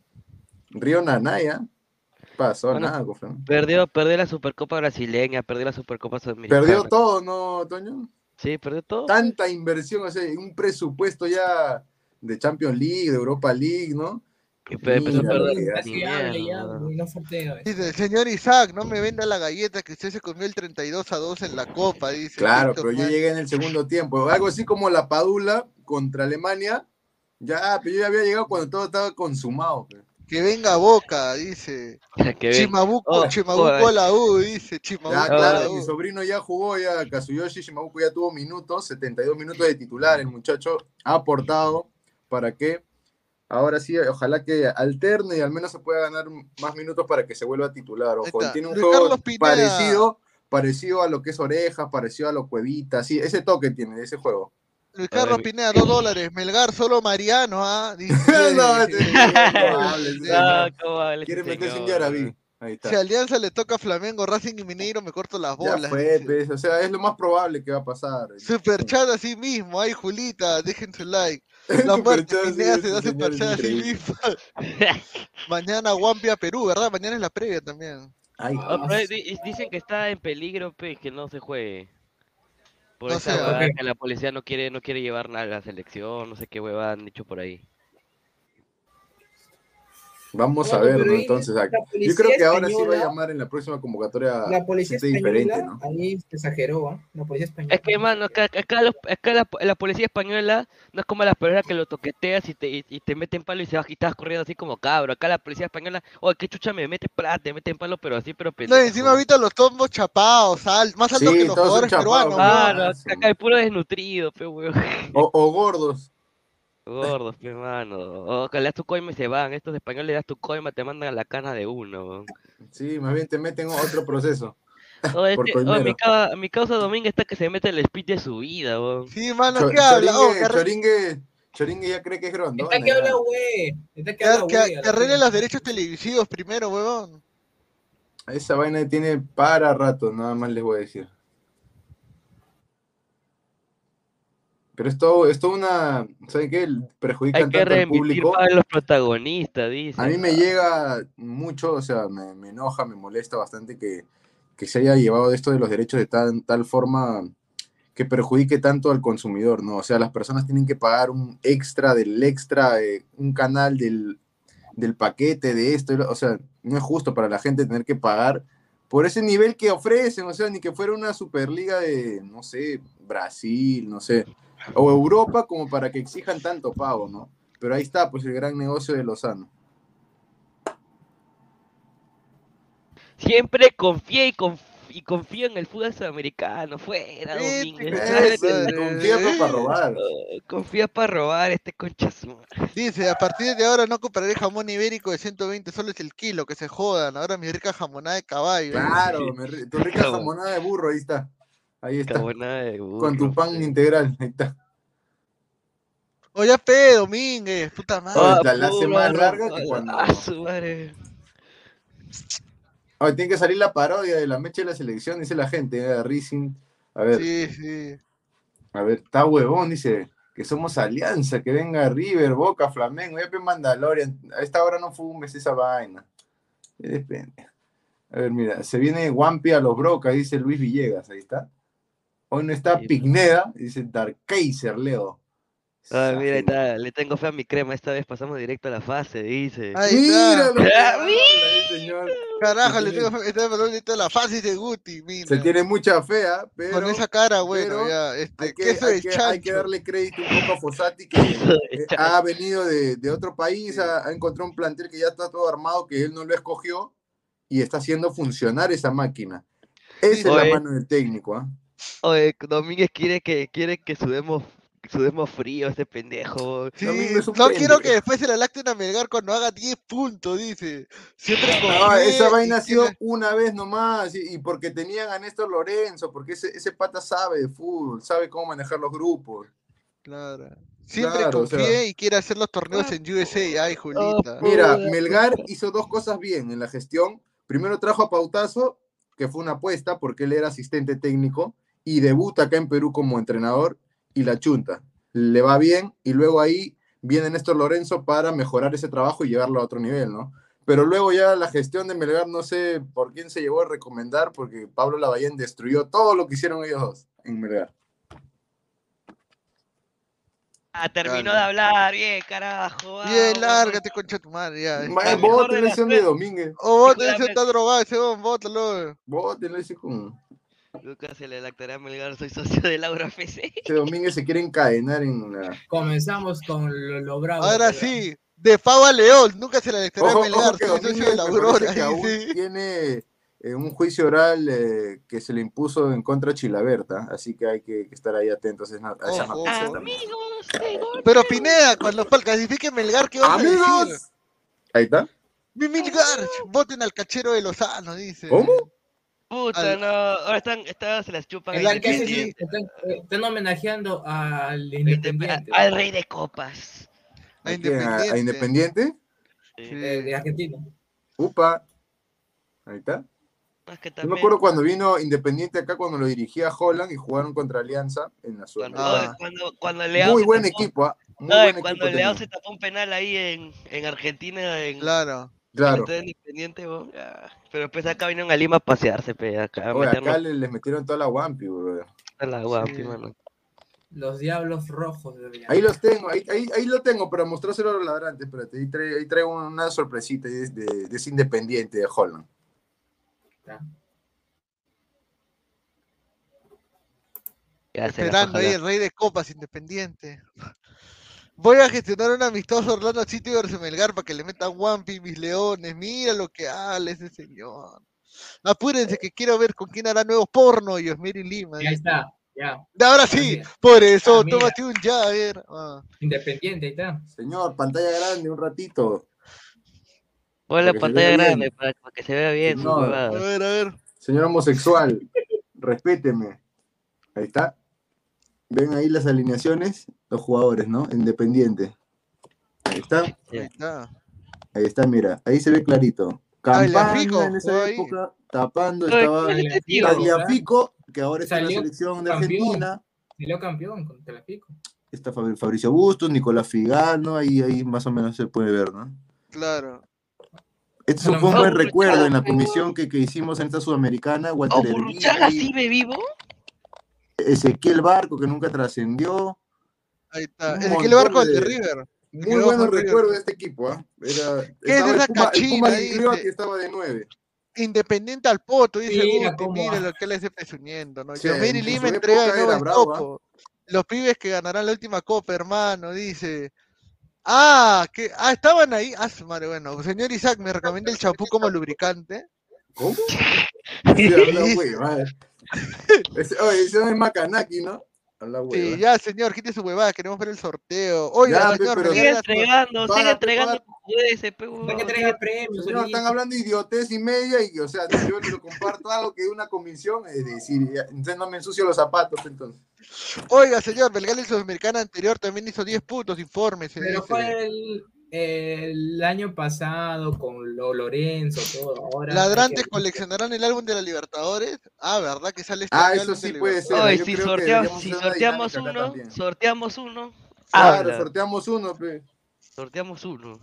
Río Nanaya. Pasó Bueno, nada Flamengo. Perdió, perdió la Supercopa brasileña, perdió la Supercopa sudamericana. Perdió todo, ¿no, Toño? Sí, perdió todo. Tanta inversión, o sea, un presupuesto ya de Champions League, de Europa League, ¿no? Y pe- empezó a perder. Dice, señor Isaac, no me venda la galleta que usted se comió el 32 a 2 en la copa, dice. Claro, pero yo llegué en el segundo tiempo. Algo así como la Padula contra Alemania. Ya, pero yo ya había llegado cuando todo estaba consumado. pe. Que venga Boca, dice. Que Chimabuco, Oh, Chimabuco a la U, dice. Chimabuco Ya, a la claro, U. mi sobrino ya jugó, ya Kazuyoshi Shimabuku ya tuvo minutos, 72 minutos de titular. El muchacho ha aportado para que ahora sí, ojalá que alterne y al menos se pueda ganar más minutos para que se vuelva titular. Ojo, tiene un Luis juego parecido, parecido a lo que es Orejas, parecido a lo Cuevita, sí, ese toque tiene, ese juego. Luis Carlos Pineda, 2 dólares. Melgar, solo Mariano, ¿ah? Dice. No, este- no hables, No, señor. ¿cómo habla Quiere meterse en señor? Yaraví. Ahí está. Si Alianza le toca a Flamengo, Racing y Mineiro, me corto las Ya bolas. fue, dice. pues, o sea, es lo más probable que va a pasar. Superchat así mismo, ay Julita, dejen su like. La muerte Pineda sí, se da superchat así increíble. mismo. Mañana Guampia Perú, ¿verdad? Mañana es la previa también. Ay, pero di- dicen que está en peligro, pe, que no se juegue. Por No esa sé, huevada ok. que la policía no quiere, no quiere llevar nada a la selección, no sé qué huevada han dicho por ahí. Vamos a ver, pero ¿no? Entonces, la a- yo creo que ahora sí va a española- llamar en la próxima convocatoria La policía gente diferente, española ¿no? ahí se exageró, ¿ah? La policía española. Es que, mano, acá, acá, los- acá la, la policía española no es como la personas que lo toqueteas y te, y, y te meten palo y, se, va- y estás corriendo así como cabro. Acá la policía española, oye, qué chucha me mete, pra, te meten palo, pero así, pero No, pendejo. y encima ahorita los tombos chapados, al- más altos Sí, que los jugadores peruanos. chapados, weón. Claro, sí. acá hay puro desnutrido, pe, weón. O, o gordos. Gordos, pe, mano. O que le das tu coima y se van. Estos españoles le das tu coima, te mandan a la cana de uno. Sí, más bien te meten otro proceso. Por este- coimero. mi, causa, mi causa Domingo está que se mete el speech de su vida, weón. Sí, mano, Cho- ¿qué habla? Oh, Choringue, que, arre- Choringue, Choringue ya cree que es grondona. Está que habla, güey. Está que habla, que arregle los derechos televisivos primero, huevón. Esa vaina tiene para rato, nada más les voy a decir. Pero esto es toda una. ¿Saben qué? Hay que tanto al público. para los protagonistas, dice. A mí me llega mucho, o sea, me, me enoja, me molesta bastante que, que se haya llevado esto de los derechos de tal, tal forma que perjudique tanto al consumidor, ¿no? O sea, las personas tienen que pagar un extra del extra, eh, un canal del, del paquete de esto, o sea, no es justo para la gente tener que pagar por ese nivel que ofrecen, o sea, ni que fuera una superliga de, no sé, Brasil, no sé, o Europa como para que exijan tanto pago, ¿no? Pero ahí está, pues el gran negocio de Lozano. Siempre confié y, conf- y confío en el fútbol sudamericano. Fuera, Domínguez. Madre. confía pues, para robar. Oh, Confía para robar este concha su madre. Dice, a partir de ahora no compraré jamón ibérico de 120 soles el kilo, que se jodan. Ahora mi rica jamonada de caballo. Claro, tu rica jamonada de burro, ahí está. Ahí está. De Con tu pan integral, ahí está. O ya pe, Domínguez, puta madre. Oh, la, la hace más larga que Ah, cuando. ah, su madre. Ay, tiene que salir la parodia de la mecha de la selección, dice la gente, eh, Rising. A ver, Sí, sí. a ver, está huevón, dice que somos alianza, que venga River, Boca, Flamengo, ya Mandalorian. A esta hora no fumes esa vaina. Eres pendejo. A ver, mira, se viene Wampi a los Brocas, dice Luis Villegas, ahí está. Hoy no está Pigneda, dice Dark Kaiser, Leo. Ah, mira, ahí está, le tengo fe a mi crema, esta vez pasamos directo a la fase, dice. Ahí está. Míralo, Ah, señor. Carajo, le Se tengo tiene- fe- está hablando de la fase de Guti, mira. Se tiene mucha fea, pero. Con esa cara, bueno, pero ya, este, hay que, queso hay de que- chancho. hay que darle crédito un poco a Fossati que eh, ha venido de, de otro país, ha, ha encontrado un plantel que ya está todo armado, que él no lo escogió y está haciendo funcionar esa máquina. Esa es la Oye. mano del técnico, ¿ah? Oye, Domínguez quiere que, quiere que sudemos, sudemos frío este pendejo. Sí, es no quiero que después se la lacten a Melgar cuando haga 10 puntos, dice. Siempre con No, fe esa vaina ha sido tiene- una vez nomás y, y porque tenían a Néstor Lorenzo, porque ese, ese pata sabe de fútbol, sabe cómo manejar los grupos. Claro. Siempre Claro, o confíe sea. y quiere hacer los torneos en USA. Ay, Julita. Mira, Melgar hizo dos cosas bien en la gestión. Primero trajo a Pautazo, que fue una apuesta porque él era asistente técnico y debuta acá en Perú como entrenador y la chunta. Le va bien y luego ahí viene Néstor Lorenzo para mejorar ese trabajo y llevarlo a otro nivel, ¿no? Pero luego ya la gestión de Melgar, no sé por quién se llevó a recomendar, porque Pablo Lavallén destruyó todo lo que hicieron ellos dos en Melgar. Ah, terminó de hablar, bien, carajo. Bien, lárgate, concha tu madre, ya. Mejor bote de de. Domínguez. Oh, vos tenés está drogado, ese hombre, bótalo. Bote ese con... Lucas se le lactará a Melgar, soy socio de Laura FC. Ese Domínguez se quiere encadenar en la... Comenzamos con lo, lo bravo. Ahora pero- sí, de Pau a León, nunca se la electoró a Melgar, soy socio de la Aurora. parece que aún dice. tiene eh, un juicio oral eh, que se le impuso en contra de Chilaberta, así que hay que, que estar ahí atentos a esa a esa Ojo, noticia ojo. también. Amigos. Pero Pineda, cuando clasifique Melgar, ¿qué vas a decir? ¡Amigos! Ahí está. Mi Melgar, voten al cachero de Lozano, dice. ¿Cómo? Puta, Al- no, ahora están, están, se las chupan eh, están homenajeando al Indep- Independiente Al rey de copas. A ¿A quién? ¿A- ¿A Independiente. Independiente? eh, de Argentina. Upa. Ahí está. Que Yo me acuerdo cuando vino Independiente acá, cuando lo dirigía Holland y jugaron contra Alianza en la Cuando, Sudamericana. Ah. cuando, cuando Leao Muy buen tapó- equipo, ¿ah? Muy Ay, buen cuando equipo Leao tenía. se tapó un penal ahí en, en Argentina, en Claro. Claro. Entonces, Independiente, ya. pero después acá vinieron a Lima a pasearse, pe, acá a Oye, meternos acá les, les metieron toda la Wampi, bro. a la Sí. mano. Los Diablos Rojos de. Ahí los tengo, ahí, ahí, ahí lo tengo para mostrárselo a los ladrantes. Espérate, ahí, trae- ahí traigo una sorpresita de, de, de ese independiente de Holland. Ya Esperando ahí el rey de copas independiente. Voy a gestionar un amistoso Orlando City versus Melgar para que le metan Wampi mis leones. Mira lo que habla ese señor. Apúrense que quiero ver con quién hará nuevo porno y Osmiri Lima. Ya está, ya. Ahora sí, Mira. por eso, Ah, mira. tómate un ya, a ver. Ah. Independiente, ahí está. Señor, pantalla grande, un ratito. Pon Para la pantalla grande para, para que se vea bien No. A ver, a ver. Señor homosexual, respéteme. Ahí está. Ven ahí las alineaciones, los jugadores, ¿no? Independiente. Ahí está. Ahí está. Ahí está, mira. Ahí se ve clarito. Ah, Afico, en esa ahí. época, tapando, estaba ¿cuál es? Tagliafico, que ahora está en la selección de campeón. Argentina. Salió campeón contra el Pico. Está Fab- Fabricio Bustos, Nicolás Figano, ahí, ahí más o menos se puede ver, ¿no? Claro. Este es un buen recuerdo en la comisión que, que hicimos en esta sudamericana. Walter Burruchaga sigue vivo. Ezequiel Barco, que nunca trascendió. Ahí está. Un Es que el montón barco de- de River. Muy buenos recuerdos de este equipo, ¿ah? Era, ¿Qué es esa Puma- cachina, Puma dice? Ligriotti estaba de nueve. Independiente al poto, dice Mira Guti, mira lo que le hace presumiendo, ¿no? Sí, Yomiri en Lima entrega de nuevo el bravo, ¿ah? Los pibes que ganarán la última copa, hermano, dice. Ah, que ah, estaban ahí. Ah, su madre, bueno. Señor Isaac, me recomienda el champú como lubricante. ¿Cómo? Sí, güey, Ese- Oye, ese no es Macanaki, ¿no? Sí, ya, señor, quite su huevada, queremos ver el sorteo. Oiga, Ya, pe, señor, pero- Sigue entregando, sigue entregando. Ese, que traiga premios. Señor, están hablando idiotez y media y, o sea, yo lo comparto algo que una comisión, es decir, ya, entonces no me ensucio los zapatos, entonces. Oiga, señor, Belgal y Sudamericana anterior también hizo 10 puntos, informe. se Pero fue el, el año pasado con lo Lorenzo, todo. Ahora ¿Ladrantes coleccionarán el álbum de la Libertadores? Ah, ¿verdad que sale este Ah, eso sí de puede ser. Oye, si, sorteamos, si sorteamos uno, sorteamos uno. Claro, habla. sorteamos uno, pe. Sorteamos uno.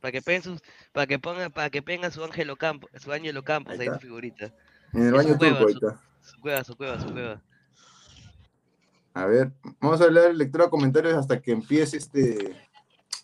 Para que peguen sus, para que pongan, para que pongan su Ángelo Campo, su Ángelo Campos ahí, su figurita. En el baño su cueva, turco, ahí su- está. Su cueva, su cueva, su cueva. A ver, vamos a leer lectura de comentarios hasta que empiece este.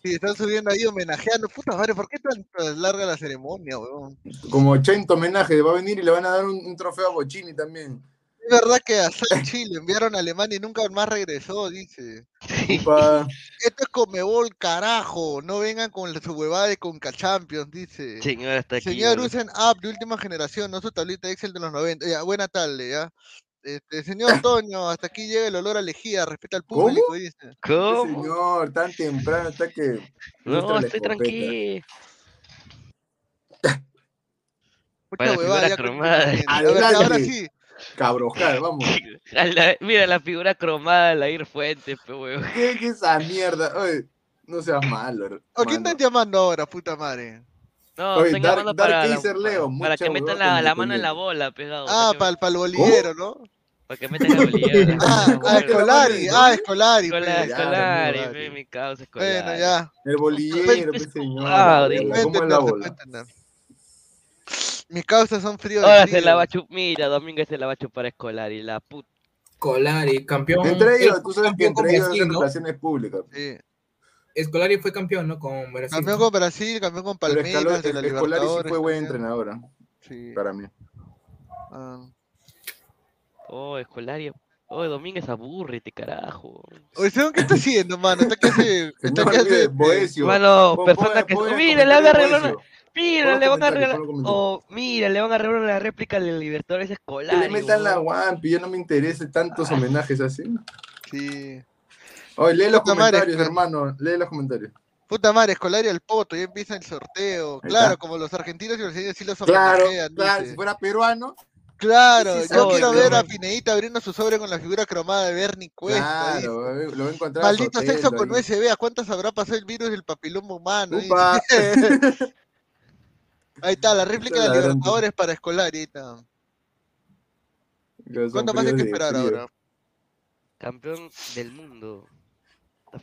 Sí, están subiendo ahí homenajeando. Puta madre, ¿por qué tan tan larga la ceremonia, weón? Como 80 homenaje, va a venir y le van a dar un, un trofeo a Bochini también. Es verdad que a Sanchi le enviaron a Alemania y nunca más regresó, dice. Esto es Comebol, carajo. No vengan con su huevada de Conca Champions, dice. Señor, hasta aquí. Señor, usen app de última generación, no su tablita Excel de los 90. Ya, buena tarde, ya. Este, señor Toño, hasta aquí llega el olor a lejía, respeta al ¿Cómo? público, dice. ¿Cómo? Señor, tan temprano está que. No, estoy escopeta. tranquilo. Mucha Para la huevada. A ahora sí. Cabroscar, vamos. A la- mira la figura cromada de la Ir Fuentes, pe huevo. ¿Qué es esa mierda? Oye, no seas malo. ¿O quién están llamando ahora, puta madre? No, Oye, están Dark- llamando Dark para, Leo, para que metan la, mano en la bola, pegado. Ah, para el bolillero, ¿no? Para que metan el bolillero. Ah, ah, Escolari, ah, Escolari. Escolar, pues. escolar, Ya, y ve mi causa escolar. Bueno, ya. El bolillero, pues, señor. Ah. ¿Cómo es la bola? Mis causas son fríos. Ahora se la va a chupar, mira, Domingo se la va a chupar a escolar y la puta. Escolari, campeón. Entre ellos, tú sabes que entre ellos hacen ¿no? relaciones públicas. Sí. Escolari fue campeón, ¿no? Con Brasil. Campeón con Brasil, campeón con Palmeiras Escaló- de la Escolari sí fue buen entrenador, ¿ah? Sí. para mí. Ah. Oh, escolaria. Oh, Domínguez aburrete, carajo. Oye, ¿saben qué está haciendo, mano? Está que hace. Está que Boesio. Mano, Pon- persona que. Mira, le van a arreglar una. Mira, le van a arreglar. Oh, mira, le van a arreglar una réplica de Libertadores Que escolar. le metan la guampi, yo no me interesa tantos homenajes así. Sí. Oye, lee los comentarios, hermano. Lee los comentarios. Puta madre, Escolari al poto, ya empieza el sorteo. Claro, como los argentinos y los brasileños sí los Claro, homenajean, claro. Si fuera peruano, Claro, Sí, sí, yo sabe, quiero ver a Pineita abriendo su sobre con la figura cromada de Bernie Cuesta. claro, eh, lo va a encontrar Maldito sexo con. USB, ¿a cuántas habrá pasado el virus del papiloma humano? Ahí está, la réplica de. Libertadores para Escolari. Ahí está. Los ¿Cuánto más hay que esperar frío. ahora? Campeón del mundo.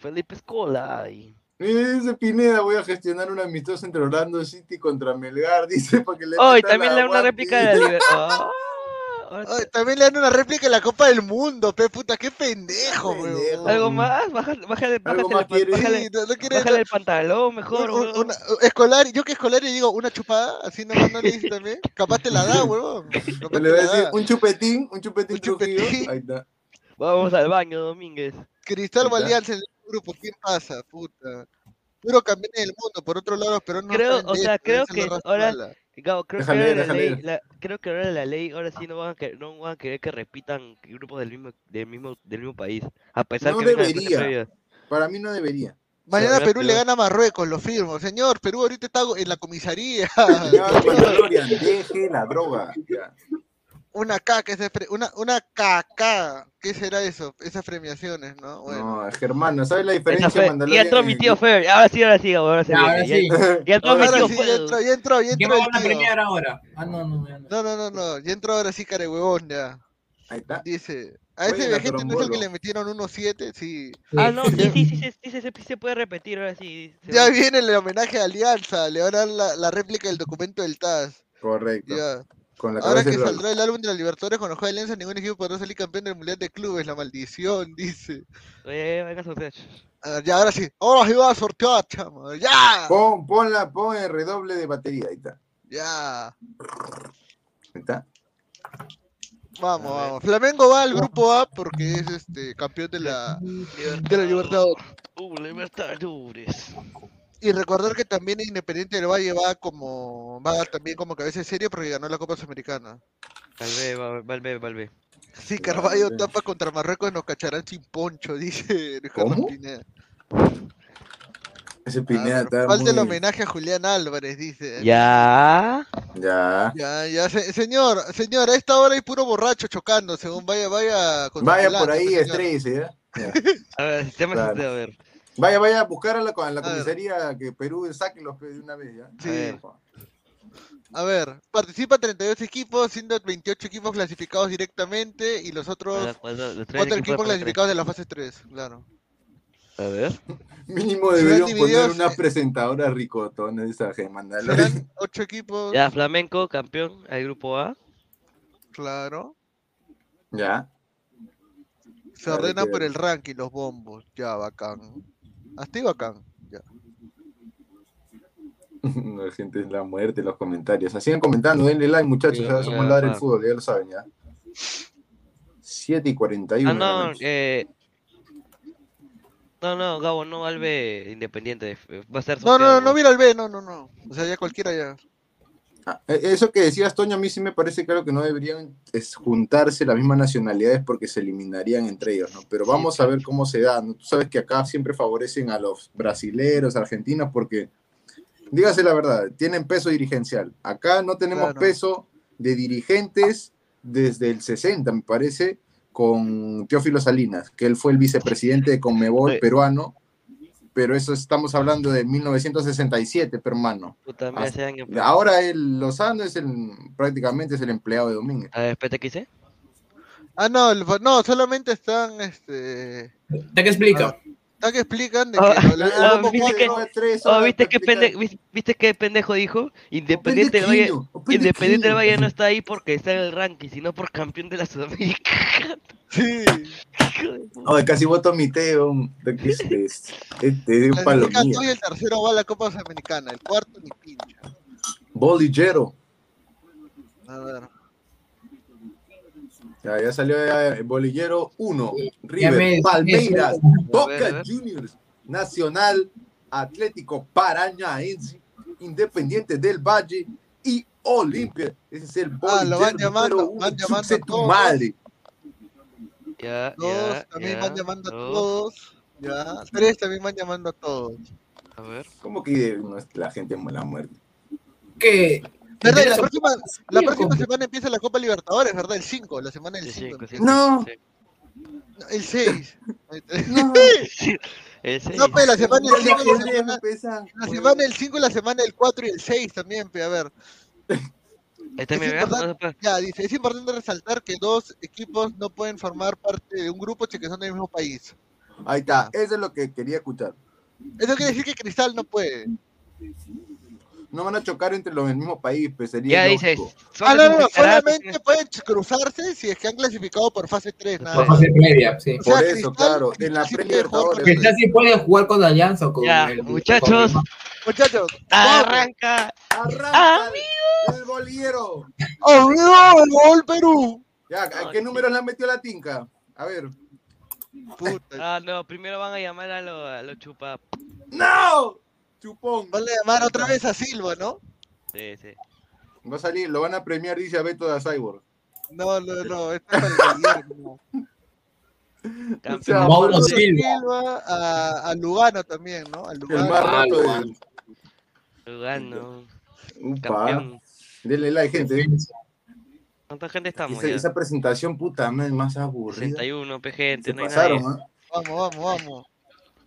Felipe Scolari. Ese Pineda, voy a gestionar un amistoso entre Orlando City contra Melgar, dice, para que le Hoy metan también le da una réplica de la Libertadores. Ay, también le dan una réplica de la Copa del Mundo, pe puta, qué pendejo, weón. ¿Algo más? Bájale, bájale, ¿Algo bájale, bájale, Sí, no, no quiere- bájale el pantalón mejor, Un- un- una- Escolari, yo que Escolari digo una chupada, así no, no le dice también. Capaz te la da, weón. Le voy a decir un chupetín, un chupetín Un chupetín. Ahí está. Vamos al baño, Domínguez. Cristal Ahí grupo, ¿quién pasa? Puta. Puro campeón del mundo, por otro lado, pero no Creo, o sea, esto, creo que ahora. Gabo, creo que ahora la ley, la- creo que ahora la ley, ahora sí no van a querer, no van a querer que repitan grupos del mismo, del mismo, del mismo país, a pesar No que debería. Para mí no debería. Mañana Perú le gana a Marruecos, lo firmo. Señor, Perú ahorita está en la comisaría. Señor deje la droga. Ya una K, que es una, una KK, ¿qué será eso? Esas premiaciones, ¿no? Bueno. No, Germano, ¿sabes la diferencia? Fue... Ya entró mi tío Fer, ahora sí, ahora sí, ahora sí. Ya, sí. Ya, entró mi tío sí, Fer. Ya entró, ya entró, ya entró. van a premiar ahora? Ah, no, no, no. No, no, no, no. ya entró ahora sí, carehuevón, ya. Ahí está. Dice, a ese viajete no es el que le metieron unos 7, sí. Ah, no, sí, sí, sí, sí, se puede repetir ahora sí. Ya viene el homenaje a Alianza, le van a dar la, réplica del documento del TAS. Correcto. Ya. Con la Ahora que saldrá el álbum de la Libertadores con los de Alianza, ningún equipo podrá salir campeón del Mundial de Clubes, la maldición, dice. Eh, venga, sorteo. A ya, ahora sí. Ahora sí va a sortear, chamo. Ya. Pon, pon, la, pon el redoble de batería. Ahí está. Ya. Ahí está. Vamos, vamos. Flamengo va al grupo A porque es este campeón de la, de la Libertadores. Uh, Libertadores. Y recordar que también Independiente del Valle va como va también como cabeza de serie porque ganó la Copa Sudamericana. Valve, va- Valve, Valve. Sí, Carballo tapa contra Marruecos nos cacharán sin poncho, dice Ricardo. Pineda. Ese Pineda está Falta el homenaje a Julián Álvarez, dice. Ya. Ya. Ya, ya, se- señor, señor, a esta hora hay puro borracho chocando, según vaya, vaya. Vaya por ahí, ¿ya? Ya. A ver, sistema Claro. a ver. Vaya, vaya a buscar a la, a la A ver. comisaría que Perú saque los de una vez, ¿ya? Sí. A ver, participan 32 equipos, siendo 28 equipos clasificados directamente y los otros A ver, pues, los equipos clasificados de la fase 3, claro. A ver. Mínimo deberíamos poner una presentadora ricotona de esa mandarla. Serán 8 equipos, Ya, Flamenco, campeón, al grupo A. claro. Ya. Se A ver, qué por ver. el ranking los bombos, ya, bacán. Hasta ahí bacán, ya. La gente es la muerte, los comentarios. Sigan comentando, denle like, muchachos. Ya somos ladre el pa. fútbol, ya lo saben, ya. 7 y 41. Ah, no, eh. No, no, Gabo, no, Albe Independiente. Va a ser No, no, no, no mira el B, no, no, no. O sea, ya cualquiera ya. Ah, eh, Eso que decías, Toño, a mí sí me parece claro que no deberían es, juntarse las mismas nacionalidades porque se eliminarían entre ellos, ¿no? Pero vamos a ver cómo se da, ¿no? Tú sabes que acá siempre favorecen a los brasileros, argentinos, porque, dígase la verdad, tienen peso dirigencial. Acá no tenemos Claro. peso de dirigentes desde el 60, me parece, con Teófilo Salinas, que él fue el vicepresidente de Conmebol peruano, pero eso estamos hablando de 1967, pero hermano. Puta, mira, Hasta-. Ahora el Lozano es el, prácticamente es el empleado de Domínguez. A ver, PTXC. Ah, no, el- no, solamente están, este... ¿Te que explica? Está que explican de Oh, oh, ¿viste que, tres oh, horas ¿viste, para qué explicar. pende- vis- ¿viste qué pendejo dijo? Independiente del Valle, Independiente del. Valle no está ahí porque está en el ranking, sino por campeón de la Sudamericana. Sí. Ay, casi voto mi Teo. Este es un Clasifican palomilla. dos y el tercero va a la Copa Sudamericana, el cuarto ni pincha. Bolillero. A ver. Ya, ya salió ya el Bolillero 1. Ya River, me- Palmeiras, Boca. Juniors, Nacional, Atlético Paranaense, Independiente del Valle y Olimpia. Ese es el Ah, lo van Bolillero llamando, número uno. van llamando a todos. madre. Ya, Dos ya, también ya, van llamando a dos. todos. Ya. Tres también van llamando a todos. A ver. ¿Cómo que no es la gente la muerte? Que. ¿Verdad? Y La próxima, la próxima semana empieza la Copa Libertadores, ¿verdad? El 5, la semana del Sí, 5. cinco, cinco, No. El 6. El seis. No, pe, la semana del 5 y la semana, la semana del 5 y la semana del 4 y el 6 también, pe, a ver. Este Es me importante- no. Ya, dice, es importante resaltar que dos equipos no pueden formar parte de un grupo si que son del mismo país. Ahí está, eso es lo que quería escuchar. Eso quiere decir que Cristal no puede. No van a chocar entre los del mismo país, pues sería Ya dices. Ah, no, no, solamente pueden cruzarse si es que han clasificado por fase 3, nada Por fase previa, sí. O sea, Por eso, claro, en la sí pre puede jugar por Libertadores. Porque ya sí puede jugar con Alianza o con. Ya, el- muchachos, con- Muchachos, arranca. Arranca el bolillero. ¡Amigo, el gol Perú! Ya, ¿a ¿qué números le han metido la tinca? A ver. Puta. Ah, no, primero van a llamar a los a lo chupa. ¡No! Chupón. Van a llamar otra vez a Silva, ¿no? Sí, sí. Va a salir, lo van a premiar, dice a Beto de Cyborg. No, no, no, esto es para el sea, Mauro Mauro Silva. Silva, a, a Lugano también, ¿no? A El Lugano. más Ah, roto Lugano. del. Lugano, Upa. campeón. Denle like, gente. ¿Cuánta gente estamos? Esa, ya? esa presentación, puta, man, más aburrida. 61, pe gente, Se no hay nadie. Vamos, vamos, vamos.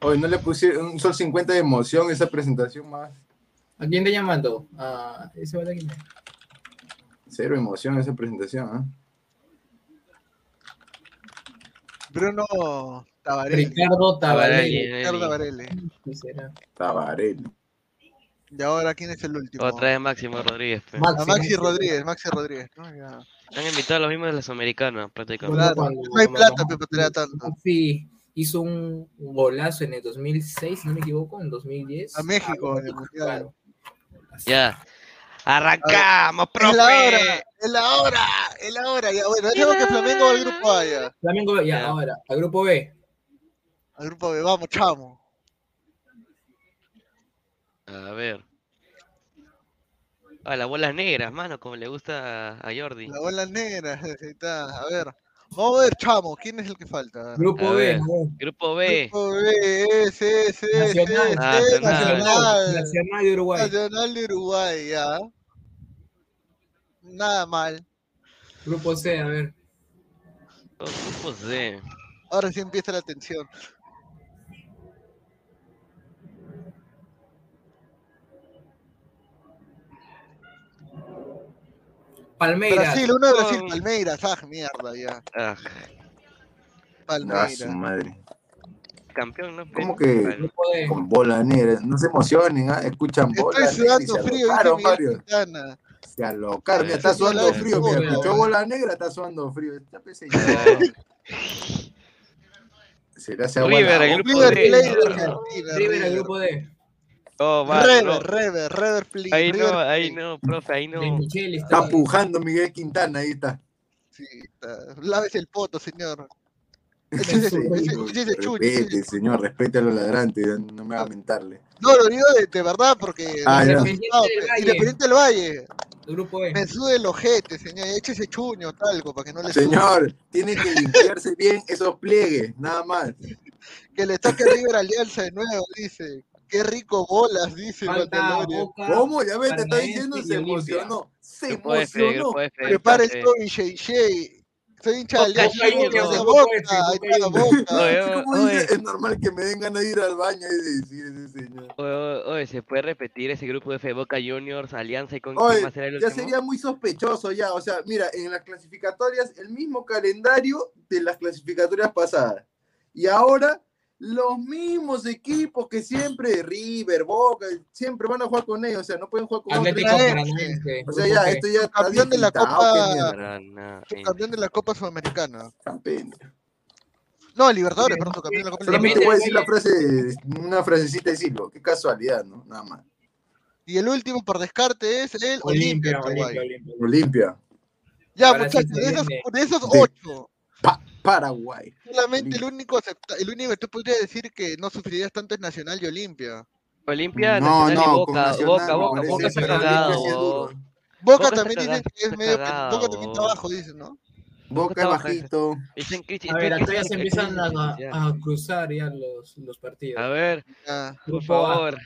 Hoy no le pusieron un sol 50 de emoción esa presentación más. ¿A quién te llamando? A ese va de aquí. Cero emoción esa presentación, ¿ah? Bruno Tabarelli. Ricardo Tabarelli. Ricardo Tabarelli. ¿Qué será? Tabarelli. Y ahora, ¿quién es el último? Otra vez Máximo Rodríguez. pe. Maxi, A Maxi Maxi. Rodríguez, Maxi Rodríguez. ¿no? Ya. Han invitado a los mismos de las americanas, prácticamente. Claro, no hay plata Maxi- pe, para traer tanto. Maxi hizo un golazo en el 2006, si no me equivoco, en 2010. A México, en el Mundial. Ya. Arrancamos, Es la hora, profe. es la hora, es la hora. Ya, bueno, tenemos que Flamengo va al grupo A ya. Flamengo, ya, Ya. ahora, al grupo B. Al grupo B, vamos, chamo. A ver. Ah, las bolas negras, mano, como le gusta a Jordi. La bola negra, ahí está. A ver. Vamos a ver, chamo, ¿quién es el que falta? Grupo B. Grupo B. Grupo B, ese, ese, ese, Nacional. Nacional. Nacional. De Uruguay. Nacional de Uruguay, ya. Nada mal. Grupo C, a ver. Los grupos C. Ahora sí empieza la tensión. Palmeiras. Brasil, uno de Brasil, Con- Palmeiras, ah, mierda, ya. Ah, Ah, su Palmeiras. madre. campeón, ¿no? ¿Cómo que con bola negra? No se emocionen, ¿ah? escuchan bola Estoy se sudando frío, dice alocaron. Quintana. Se alocaron, mira, está sudando frío, mira, escuchó bola negra, está sudando frío. Ya. Será River, el grupo D. River River. grupo D. Oh, va, no. River, River Plate. Ahí River no, ahí no, profe, ahí no. Está pujando Miguel Quintana, ahí está. Sí, está. Lávese el poto, señor. Ese ese- ese respete, señor, respete a los ladrantes, no me va a mentarle. No, lo digo de, de verdad porque. Ah, No, del Valle. Independiente del Valle. El grupo E. Me sube el ojete, señor. Eche ese chuño, talco, para que no le. Señor, tiene que limpiarse bien esos pliegues, nada más. Que le toque River Alianza de nuevo, dice. Qué rico bolas, dice Falta. Boca. ¿Cómo? Ya ves, te está diciendo, y se emocionó. Se emocionó. Prepara. Toby Shea Shea. Soy hincha de Boca Alianza. Juniors, de Boca Boca, Juniors, ahí Boca está la Juniors. Boca. Oye, ¿Cómo oye, dice? Es normal que me den ganas de ir al baño y de decir ese señor. oye, oye, oye, ¿se puede repetir ese grupo F? Boca Juniors, Alianza y con Oye, quién más será el ya sería muy sospechoso ya. O sea, mira, en las clasificatorias, el mismo calendario de las clasificatorias pasadas. Y ahora, los mismos equipos que siempre, River, Boca, siempre van a jugar con ellos. O sea, no pueden jugar con Atlético. O sea, ya, esto ya está Campeón de la Copa- Campeón de la Copa Sudamericana. Campeón. No, Libertadores, perdón, campeón de la Copa Solamente voy a decir la frase, una frasecita de Silva. Qué casualidad, ¿no? Nada más. Y el último por descarte es el Olimpia. Olimpia, Uruguay. Olimpia, Olimpia. Olimpia, Ya, muchachos, de esos, viene. de esos De- ocho, Paraguay. solamente el único acepta, el único que tú podrías decir que no sufrirías tanto es Nacional y Olimpia. Olimpia, No, Nacional y no, con Boca, Nacional, Boca, Boca, Boca Olimpia cagado. sí es. Boca, Boca también dicen que es medio, cagado, Boca también está abajo, dicen, ¿no? Boca baja- bajito. Dicen A ver, acá ya se empiezan a, cruzar ya los, los partidos. A ver, por favor.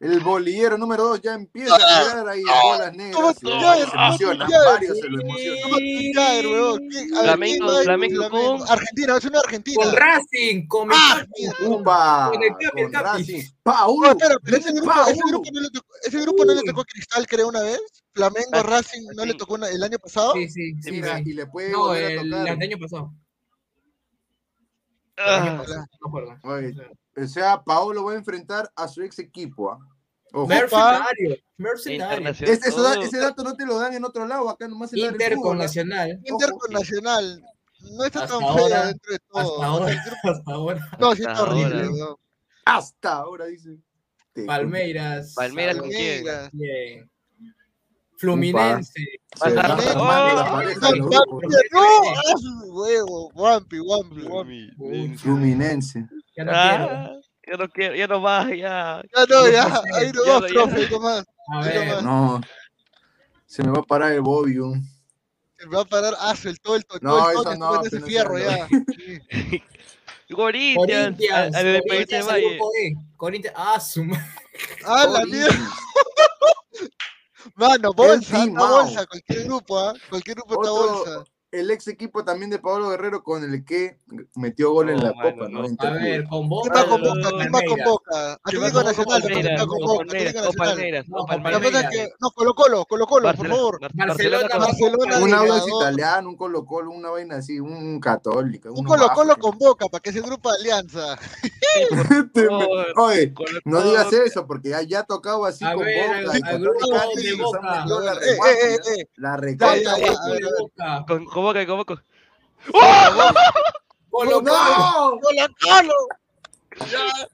El bolillero número 2 ya empieza a tirar ahí bolas negras. ¿Cómo sí, te se varios se lo emocionan. Argentina, es una Argentina. Con Racing, con Ah, con. Racing. No, Paulo, espera, pero ese grupo, Paulo. ese grupo no le tocó, Cristal, creo, una vez. Flamengo, Ah, Racing, ¿no le tocó una- el año pasado? Sí, sí, sí. Mira, sí. y le puede No, volver a el, tocar. el año pasado. Ah, no o sea, Paolo va a enfrentar a su ex equipo. ¿ah? Ojo. Mercenario, mercenario. Ese, eso da- ese dato no te lo dan en otro lado, acá nomás en Inter con Nacional. Inter Ojo. con Nacional. No está Hasta tan ahora- feo dentro de todo. Hasta ahora, hasta ahora. No, sí está horrible. weón. Hasta ahora, dice. Palmeiras. Palmeiras con quién? Bien. Fluminense. Se Pareja No, no, no, ah. Ya no quiero. Ya no quiero, ya no va, ya. Ya no, ya, ahí no ya va, no, ya. profe, ver. nomás. No. Se me va a parar el Bobium. Se me va a parar, ah, sueltó el, to- No, todo el eso toque, no, ese no fierro se ya. Corinthians, Corinthians. al- Corinthians al grupo E. Corinthians. Ah, su Ah, la mierda. Mano, bolsa, bolsa, cualquier grupo, ¿ah? Cualquier grupo está bolsa. El ex equipo también de Pablo Guerrero con el que metió gol en la mano, Copa, ¿no? A ver, con ¿Quién Boca. va con Boca? ¿Quién va con. Boca? ¿Quién va Atlético Nacional, no, Atlético Nacional. La cosa es que, Colo Colo, Colo Colo, por favor. Bar- Barcelona, Barcelona, Un audio italiano, un Colo Colo, una vaina así, un católico. Un Colo Colo con Boca, para que grupo de alianza. Te- favor. Oye, Colo no digas eso, porque ya, ya ha tocado así A con ver, Boca al- y al con grupo Tecate de y nos han Boca. metido la Eh, eh, reguante, eh, ¿ya? eh. La Ya, recontra. ya, ya, Grupo a ver, de a ver. Boca. Con, con Boca, con Boca. Colo Colo. ¡No! Colo Colo.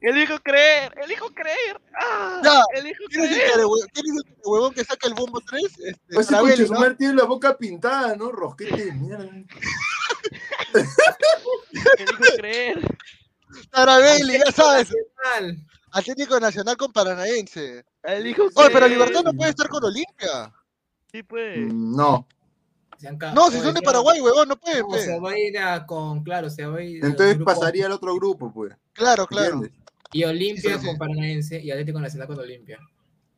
Elijo creer, elijo creer. Ah, Ya. elijo ¿Quién es el creer. quién es el huevón que saca el bombo 3? Este, Ese Sarabelli, coche su ¿no? madre tiene la boca pintada, ¿no? Rosquete de mierda. Elijo creer. Sarabelli, ya sabes. Nacional. Atlético Nacional con Paranaense. Elijo Oye, pero. Libertad no puede estar con Olimpia. Sí, pues. Mm, No. Se han ca- No, si son de. Paraguay, huevón, no pueden, No, pe. se va a ir a con, claro, se va a ir. al Entonces grupo- pasaría al otro grupo, pues. Claro, claro. ¿Entiendes? Y Olimpia Sí, sí, sí. con Paranaense y Atlético Nacional con Olimpia.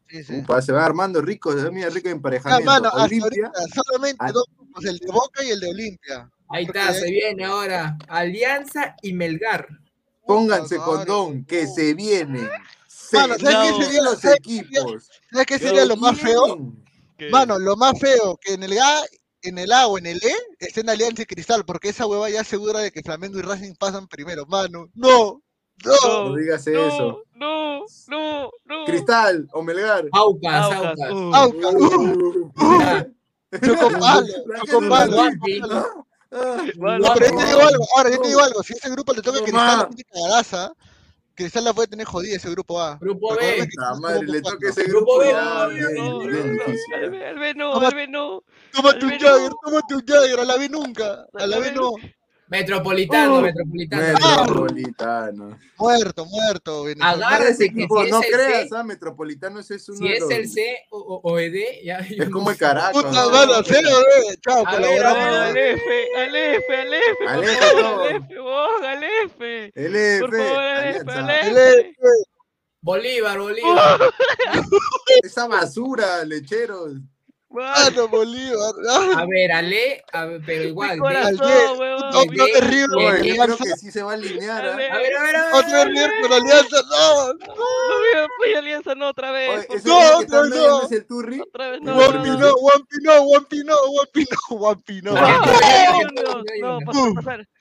Sí, sí. Upa, se va armando rico, se mira rico Ah, emparejamiento. mano, hasta Olimpia, ahorita solamente Ah. dos grupos, el de Boca y el de Olimpia. Ahí Porque- está, se viene ahora. Alianza y Melgar. Pónganse Puta madre, condón, que se vienen. Se Mano, ¿sabes qué sería- los sabes equipos. ¿Sabes qué Se sería lo más feo? ¿Qué? Mano, lo más feo, que en el A, en el A o en el E estén Alianza y Cristal, porque esa hueva ya asegura de que Flamengo y Racing pasan primero. Mano, no, no. No digas no, eso. no, no, no. Cristal o Melgar. Aucas, Aucas, Aucas. uh. Aucas, Ah, No, pero yo te digo algo, ahora yo te digo algo, si ese grupo le toca a Cristal, la tiene cagadaza, Cristal la puede tener jodida ese grupo A. Grupo B. madre, le toca ese Grupo B. no, no, bien no, difícil. al B, al B no, Toma- B Jagger, no. tómate un Jagger, a la B nunca, a la B no. Metropolitano, Uh. Metropolitano. Metropolitano. Muerto, muerto. Venezuela. Agárrate Ese que equipo, si no creas, C, ah, Metropolitano ese es uno si de es el C o, o- ED, ya. yo Es no como el. Caracas. Puta ¿no? mano. Chao, Al colaboramos. F, al F, al F, Al F, al F, vos, al F. El F, Por favor, al F, al Alianza. El F. F. Bolívar, Bolívar. Esa basura, lecheros. Mano, Bolívar. A ver, Ale, a ver, pero Mi igual. corazón, Al huevón. No, mi no te ríes, Bien, Oye, bien. yo creo que sí se va a alinear. Al ¿ah? B. A ver, a ver, a ver. Otra vez bien con Alianza, no. No, mira, pues Alianza no otra vez. Oye, por ese No, niño que no, está medio no. no es el Turri. Otra vez no. Wampi no, no, Wampi no, Wampi no, Wampi no, Wampi no. Ah, No, no, no, pasar, pasar. No, no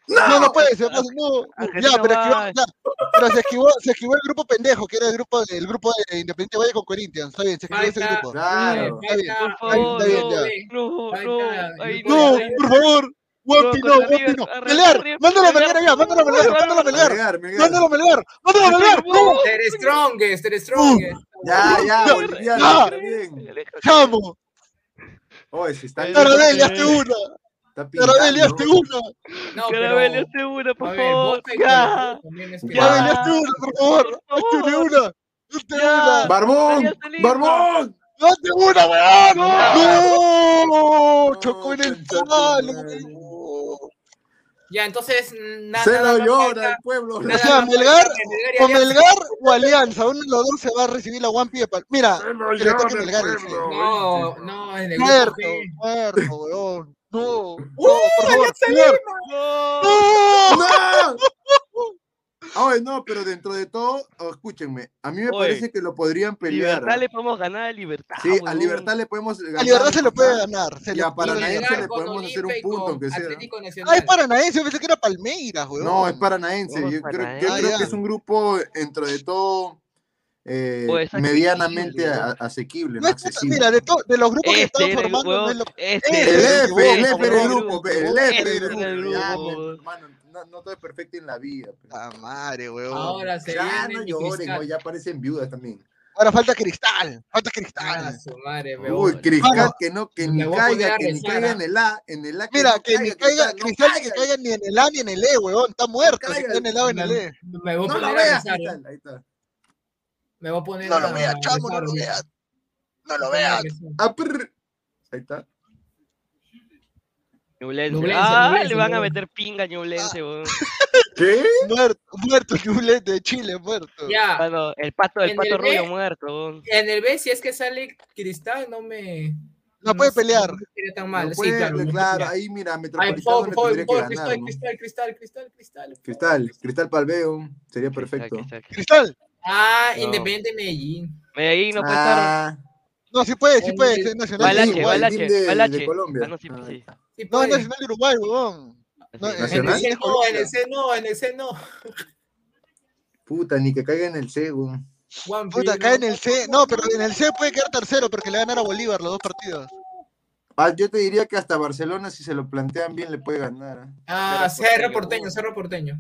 puede ser, no. Argentina Ya, pero, esquivó, ya, pero se esquivó, se esquivó el grupo pendejo, que era el grupo, el grupo de Independiente Valle con Corinthians. Está bien, se esquivó ese grupo. Claro. Está bien. Por favor, Está bien, no, ya. no, Ahí no, No, River. por favor. Wampi No, no, River, no. River, mándalo a Melgar allá, mándalo a Melgar, mándalo a Melgar. Mándalo a Melgar, mándalo a Melgar. No, Ter Strongest, Ter Strongest. Ya, ya, Ya, boliviano, ya. está bien. chamo. Oye, se está Carabel, hazte una. Está Carabel, pintando. hazte una. No, Carabel, pero. hazte una, por favor. Ya. Colo-Colo también es que- Ya. Carabel, hazte una, por favor. Hazte una. Hazte una. ¡Barbón! ¡Barbón! ¡Hazte una, weón! No. Chocó en el palo. Ya, entonces, nada. Se nada lo más llora el pueblo. nada O sea, Melgar O Alianza- Melgar o Alianza, uno de los dos se va a recibir la One Pie. Mira, Se lo que le toque llora el Melgar. pueblo. No, no, en el Muerto, muerto, weón. No, no, ¡Uh, por favor, Alianza Melgar. No. ¡No! ¡No! Ay, no, pero dentro de todo, oh, escúchenme, a mí me Oye, parece que lo podrían pelear. Libertad ¿ah? le podemos ganar a Libertad. Sí, a. Libertad le podemos ganar. A Libertad se lo puede ganar. Se Y le a puede Paranaense le podemos hacer un punto, aunque sea. Nacional. Ay, Paranaense, yo pensé que era Palmeiras, weón. No, es Paranaense. Yo creo, yo Ah, creo ya. que es un grupo, dentro de todo, eh, Pues, asequible, medianamente a- asequible, No es accesible. mira, de, to- de los grupos que Este están formando, es lo- este El F, el grupo, F era el grupo, el Este F era el grupo. No, no todo es perfecto en la vida. pe. Ah, madre, weón. Ahora se Ya no lloren. ¿no? ya parecen viudas también. Ahora falta Cristal, falta Ah, Cristal. su madre, me Uy, voy. Cristal, que no, que ni poner caiga, que ni caiga ¿ah? en el A, en el A. Mira, no que ni caiga, no Cristal ni que caiga. ni en el A ni en el E, weón. Está muerto, caiga. si cae en el A o en el E. Me voy a No lo poner veas. ¿eh? Cristal, ahí está. Me voy a poner No lo veas, chamo, no lo veas. No lo veas. poner. Ah. Ahí está. Ñublense. Ñublense, Ah, Ñublense, le van a meter pinga a Ñublense, weón. ¿Qué? Muerto, muerto, Ñublense de Chile, muerto. Ya, Ah, no, el pato, el En pato el rubio B- muerto, weón. en el B, si es que sale Cristal, no me. No puede sé, pelear. No me tan mal. No sí, puede, claro. no claro, puede. ahí mira, Metropolitano favor, tendría por que favor, ganar, Cristal, ¿no? Cristal, Cristal, Cristal, Cristal. Cristal, Cristal Palveo, sería perfecto. Exacto. Cristal. Ah, No. Independiente Medellín. Medellín no puede estar. No, sí puede, sí puede, ser nacional. Balache, de Uruguay. Balache, Balache. Colombia. Ah, no, sí, Ah, sí. Sí, No, es nacional de Uruguay. No, Sí. en Nacional. el C En es el C no, en el C no, en el C no. puta, ni que caiga en el C, weón. Puta, cae en el C. No, pero en el C puede quedar tercero porque le va a ganar a Bolívar los dos partidos. Ah, yo te diría que hasta Barcelona, si se lo plantean bien, le puede ganar. ¿ah? Ah, Cerro. Porteño, Cerro Porteño.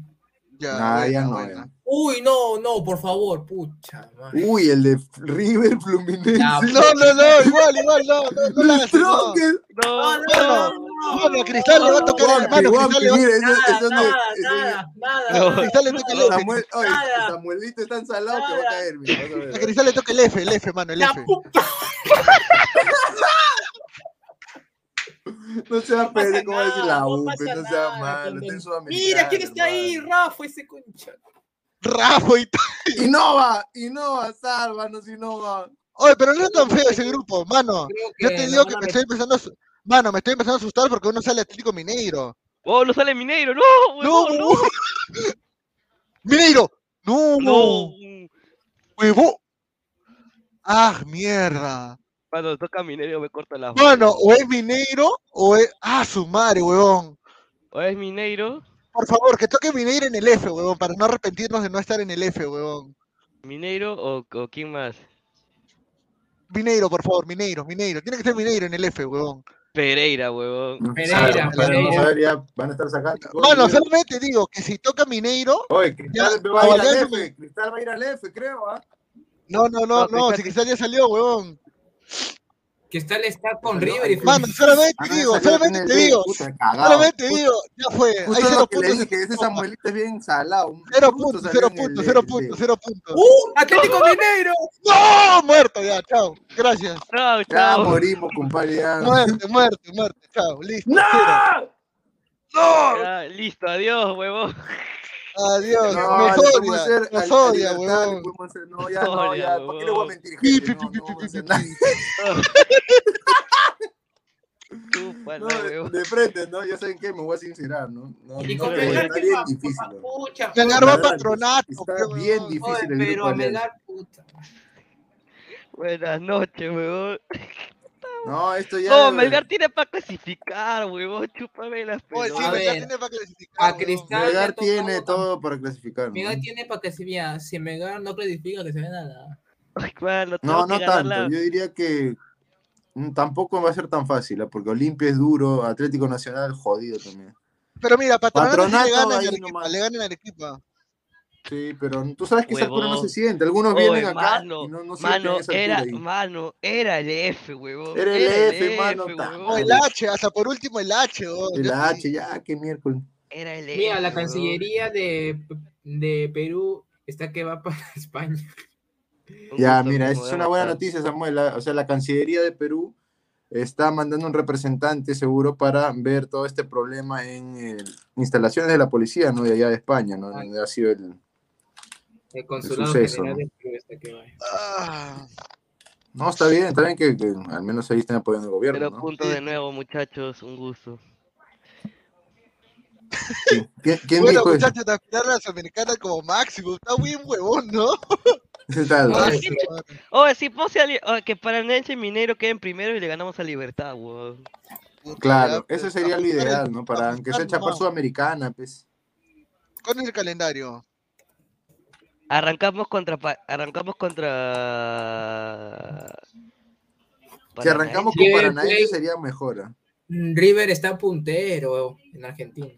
Ya, Nah, ya buena, no, ya. Uy, no, no, por favor, pucha. madre. Uy, el de River Fluminense. Ya, No, no, no, igual, igual, no, no, no la hagas, no. No, No, Bueno, bueno, a Cristal le va a tocar, hermano, Cristal le va mira, eso, Nada, eso no, nada, nada. No. Cristal le toca el no- F. Samuel, oye, Nada. Samuelito es tan salado que va a caer, a Cristal le toca el F, el F, mano, el La F. puta. No sea pene, ¿cómo decir la no U? pasa pues, No sea nada, malo, está en. Mira, ¿quién está ahí? Rafa, ese concha. Rafa y Innova, Innova, sálvanos, Innova. Oye, pero no es tan feo ese grupo, mano. Yo te digo que me estoy empezando a... Mano, me estoy empezando a asustar porque uno sale Atlético Mineiro. Oh, no sale Mineiro, no, No, huevón, no. ¡Mineiro! ¡No! No. ¡Huevo! ¡Ah, mierda! Cuando toca Mineiro me corta la Mano, o es Mineiro o es... ¡Ah, su madre, huevón! O es Mineiro, Por favor, que toque Mineiro en el F, huevón, para no arrepentirnos de no estar en el F, huevón. Mineiro o, o quién más. Mineiro, por favor, Mineiro, Mineiro. Tiene que ser Mineiro en el F, huevón. Pereira, huevón. Pereira, Pereira. van a estar sacando. Mano, solamente digo que si toca Mineiro... Oye, ya, Cristal va a ir al F. Cristal va a ir al F, creo, ¿ah? No, no, no, No, no, si Cristal ya salió, huevón. Que está, está con Salió, River y Mano, solamente Ah, no, digo, solamente en el te digo, puta, solamente digo, ya fue, hay cero le puntos. dije, ese Samuelito es bien salado. Cero puntos, cero el puntos, cero puntos, cero puntos. ¡Uh! ¡Atlético Mineiro! ¡No! Muerto ya, chao. Gracias. Chao, Ya chao. morimos, compadre. Ya. Muerte, muerte, muerte. Chao, listo. ¡No! cero. ¡No! Ya, listo, adiós, huevón. Adiós. No, nos le podemos odia, hacer nos al- odia, al Libertad, le huevón. podemos hacer- No, ya no, ya. ¿Para qué le voy a mentir, No, no vamos a hacer nada. No, de frente, ¿no? Ya saben qué, me voy a sincerar, ¿no? No, Y no, con pero Melgar, está ¿qué bien difícil. pucha, Melgar va patronato. Está pero, bien difícil el pero. Melgar, puta. Buenas noches, huevón. No, esto ya. No, Melgar tiene para clasificar, huevón. Chúpame las sí, pelotas. A Melgar tiene para clasificar. A huevón. Cristal. Melgar tiene todo para clasificar. ¿no? Melgar tiene para que se vea. Si Melgar no clasifica, que se vea nada. Ay, No, no tanto. la- Yo diría que mm, tampoco va a ser tan fácil, ¿ah? porque Olimpia es duro, Atlético Nacional jodido también. Pero mira, Patronato, sí Patronato, le gana en Arequipa, nomás. le gana en Arequipa. Sí, pero tú sabes que esa altura no Huevón. se siente. Algunos Oye, vienen acá mano, y no, no sienten mano, esa era, ahí. mano, era el F, huevón. Era el F, mano, F, huevón. El H, hasta por último el H, huevón. El H, ya, qué miércoles. Era el Mira, F, la huevón. Cancillería de, de Perú está que va para España. Ya, mira, es una buena noticia, Samuel. la- O sea, la Cancillería de Perú está mandando un representante seguro para ver todo este problema en eh, instalaciones de la policía, ¿no? De allá de España, ¿no? Donde ha sido el... El consulado suceso, general ¿no? de Perú está que va. Ah, No, está bien, está bien que, que al menos ahí estén apoyando el gobierno, Pero ¿no? punto de nuevo, muchachos, un gusto. Sí. ¿Quién, quién bueno, dijo eso? muchachos, a la Sudamericana como máximo. Está bien huevón, ¿no? ¿Qué tal? Ah, Oye, sí, si pose a oye, que Paranense y Minero queden primero y le ganamos a Libertad, huevón. Claro, eso sería lo apostar ideal, ¿no? Para aunque sea apostar chapar nomás. sudamericana, pues. ¿Cuál es el calendario? Arrancamos contra arrancamos contra Si arrancamos con River Paranaense sería mejor. ¿ah? River está puntero en Argentina.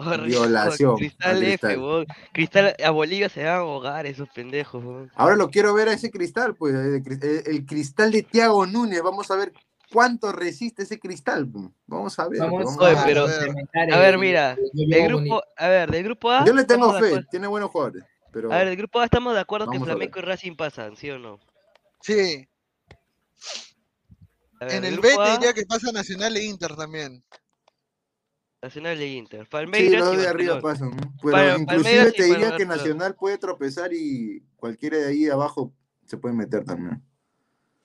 Horrible, Violación Cristal a F, Cristal. a Bolivia se van a ahogar esos pendejos. Ahora lo quiero ver a ese cristal, pues, el, cri- el- el cristal de Tiago Núñez. Vamos a ver cuánto resiste ese cristal. Vamos a ver. Vamos vamos Oye, a ver. pero- A ver, el- mira, el grupo, bonito. a ver, del grupo A. Yo le tengo fe, tiene buenos jugadores. Pero A ver, del grupo A estamos de acuerdo que. Flamengo y Racing pasan, ¿sí o no? Sí. Ver, En el B te diría que pasa Nacional e Inter también. Nacional e Inter. sí, Palmeiras los y de arriba pasan. Pero Pal- inclusive te diría que. Nacional puede tropezar y cualquiera de ahí abajo se puede meter también.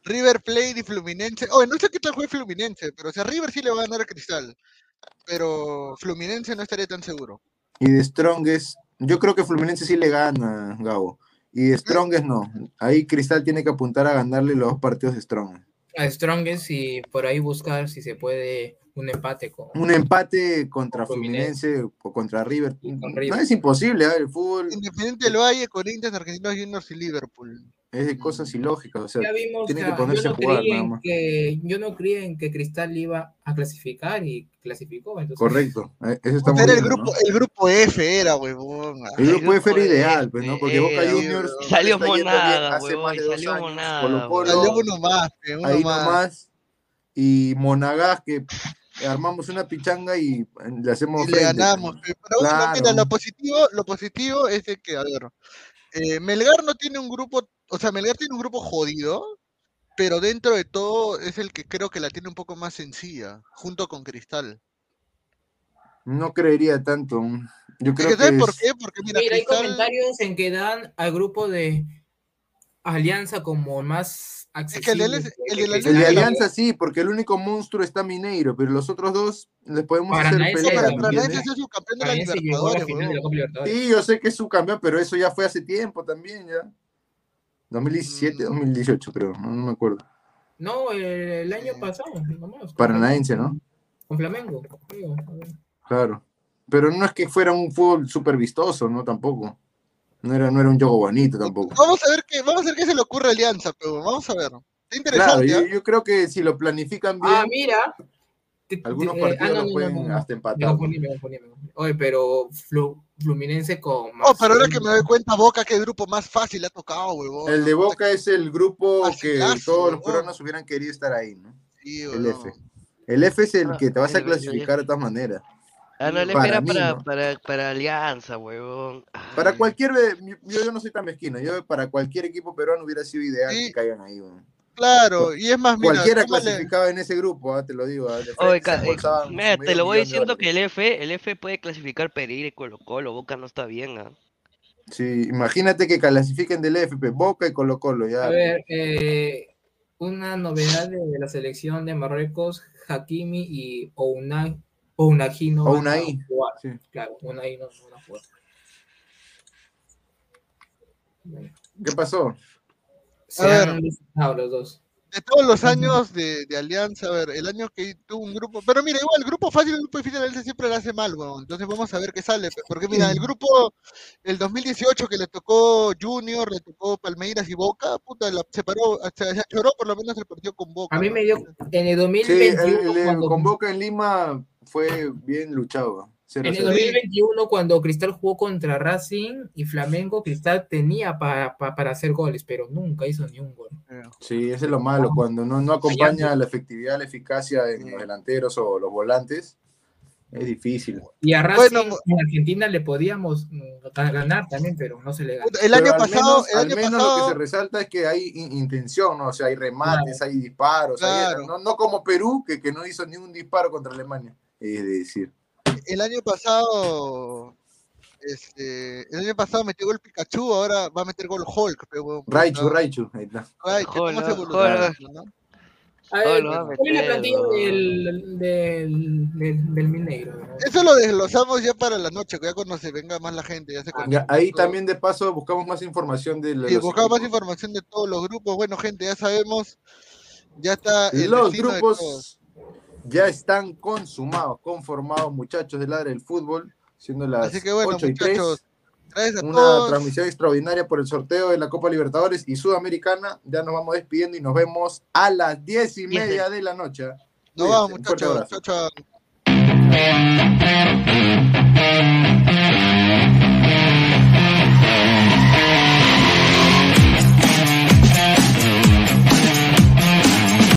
River Plate y Fluminense. Oye, no sé qué tal juega Fluminense, pero o sea, River sí le va a ganar a Cristal. Pero Fluminense no estaría tan seguro. Y de Strongest, yo creo que Fluminense sí le gana, Gabo. Y Strongest no. Ahí Cristal tiene que apuntar a ganarle los dos partidos de Strongest. A Strongest y por ahí buscar si se puede un empate con Un empate contra Con Fluminense o contra River. con No es imposible, ¿eh? el fútbol Independiente del Valle, Corinthians, Argentinos Juniors y Liverpool. Es de cosas ilógicas. O sea, Ya vimos, tiene o que ponerse a jugar nada más. que, yo no creía en que Cristal iba a clasificar y clasificó. Entonces, Correcto. eh, Eso está muy Era el grupo, ¿no? el grupo F era, huevón. El grupo F era ideal, pues, ¿no? Porque Boca Juniors. Salió Monaga, hace huevón, más de dos salió años. Colo Colo, Salió uno más, uno ahí más. nomás. Y Monagas, que armamos una pichanga y le hacemos Y le frente, ganamos. pe. Pero bueno, Claro. mira, lo positivo, lo positivo es que, a ver, eh, Melgar no tiene un grupo, o sea, Melgar tiene un grupo jodido, pero dentro de todo es el que creo que la tiene un poco más sencilla, junto con Cristal. No creería tanto. Yo creo que que ¿sabes por qué? Porque mira, Mira, hay comentarios en que dan al grupo de Alianza como más que el de el el Alianza- sí, porque el único monstruo está Mineiro, pero los otros dos les podemos hacer pelea. Sí, yo sé que es su campeón, pero eso ya fue hace tiempo también, ya. 2017, 2018 creo, no, no me acuerdo. No, el, el año pasado, nomás. Paranaense, ¿no? Con Flamengo. digo, a ver. Claro. Pero no es que fuera un fútbol súper vistoso, ¿no? Tampoco. No era, no era un juego bonito tampoco. Vamos a ver qué, vamos a ver qué se le ocurre a Alianza, pero vamos a ver. Está Claro, interesante. yo, ¿ah? yo creo que si lo planifican bien, Ah, mira. Algunos te- partidos ah, no, pueden no, no. hasta Me empatar. confundí, me confundí, me confundí. Oye, pero Flu- Fluminense con Oh, pero ahora que me doy cuenta, Boca, qué grupo más fácil le ha tocado, huevón. El de Boca es el grupo que todos los peruanos hubieran querido estar ahí, ¿no? Sí, El. F. El F es el Ah, que te vas a clasificar de todas maneras. Ah, no, le Para espera mí, para, ¿no? para, para Alianza, huevón. Para cualquier, yo, yo no soy tan mezquino, yo para cualquier equipo peruano hubiera sido ideal Sí. que caigan ahí. weón. Claro, y es más, mira, Cualquiera clasificaba en ese grupo, ah, te lo digo. ah, Oye, eh, mira, te lo voy diciendo que el F, el F puede clasificar Pereira y Colo Colo, Boca no está bien, ¿ah? Sí, imagínate que clasifiquen del FP, Boca y Colo Colo, ya. A ver, eh, una novedad de la selección de Marruecos, Hakimi y Ounai, Ounahi no van a Ounahi, jugar. sí. Claro, Ounahi no van a jugar. ¿Qué pasó? Se A han ver. los dos. de todos los años de, de Alianza, a ver, el año que tuvo un grupo, pero mira, igual, el grupo fácil, el grupo difícil de Alianza siempre le hace mal, weón. Entonces vamos a ver qué sale, porque mira, el grupo, el 2018 que le tocó Junior, le tocó Palmeiras y Boca, puta, la, se paró, se, se lloró por lo menos el partido con Boca. A mí ¿no? me dio en el Sí, el, 2021 el- cuando con Boca en Lima fue bien luchado. En el 0-0. 2021, cuando Cristal jugó contra Racing y Flamengo, Cristal tenía pa- pa- para hacer goles, pero nunca hizo ni un gol. Sí, ese es lo malo, cuando no, no acompaña la efectividad, la eficacia en los delanteros o los volantes, es difícil. Y a Racing Bueno, en Argentina le podíamos mm, ganar también, pero no se le ganó. El Pero año al pasado, menos, el al menos lo que se resalta es que hay in- intención, ¿no? O sea, hay remates, hay disparos, hay- Claro. no, no como Perú, que, que no hizo ni un disparo contra Alemania, es decir. el año pasado, este, el año pasado metió gol Pikachu, ahora va a meter gol Hulk, pero weón, puta. Raichu, Raichu, ahí está. Ay, ¿cómo se evoluciona, no? A ver, ¿Cuál es la plantilla no. del, del, del, del Mineiro? no? Eso lo desglosamos ya para la noche, ya cuando se venga más la gente, ya se Ya, conecta ahí todo. también de paso buscamos más información de los Y buscamos más equipos. información de todos los grupos. Bueno, gente, ya sabemos, ya está el Los grupos todos. Ya están consumados, conformados, muchachos del Ladre del Fútbol, siendo las Así que bueno, 8 y 3. muchachos, gracias a Una todos. transmisión extraordinaria por el sorteo de la Copa Libertadores y Sudamericana. Ya nos vamos despidiendo y nos vemos a las diez y media de la noche. Nos vamos, muchachos. Chao, chao.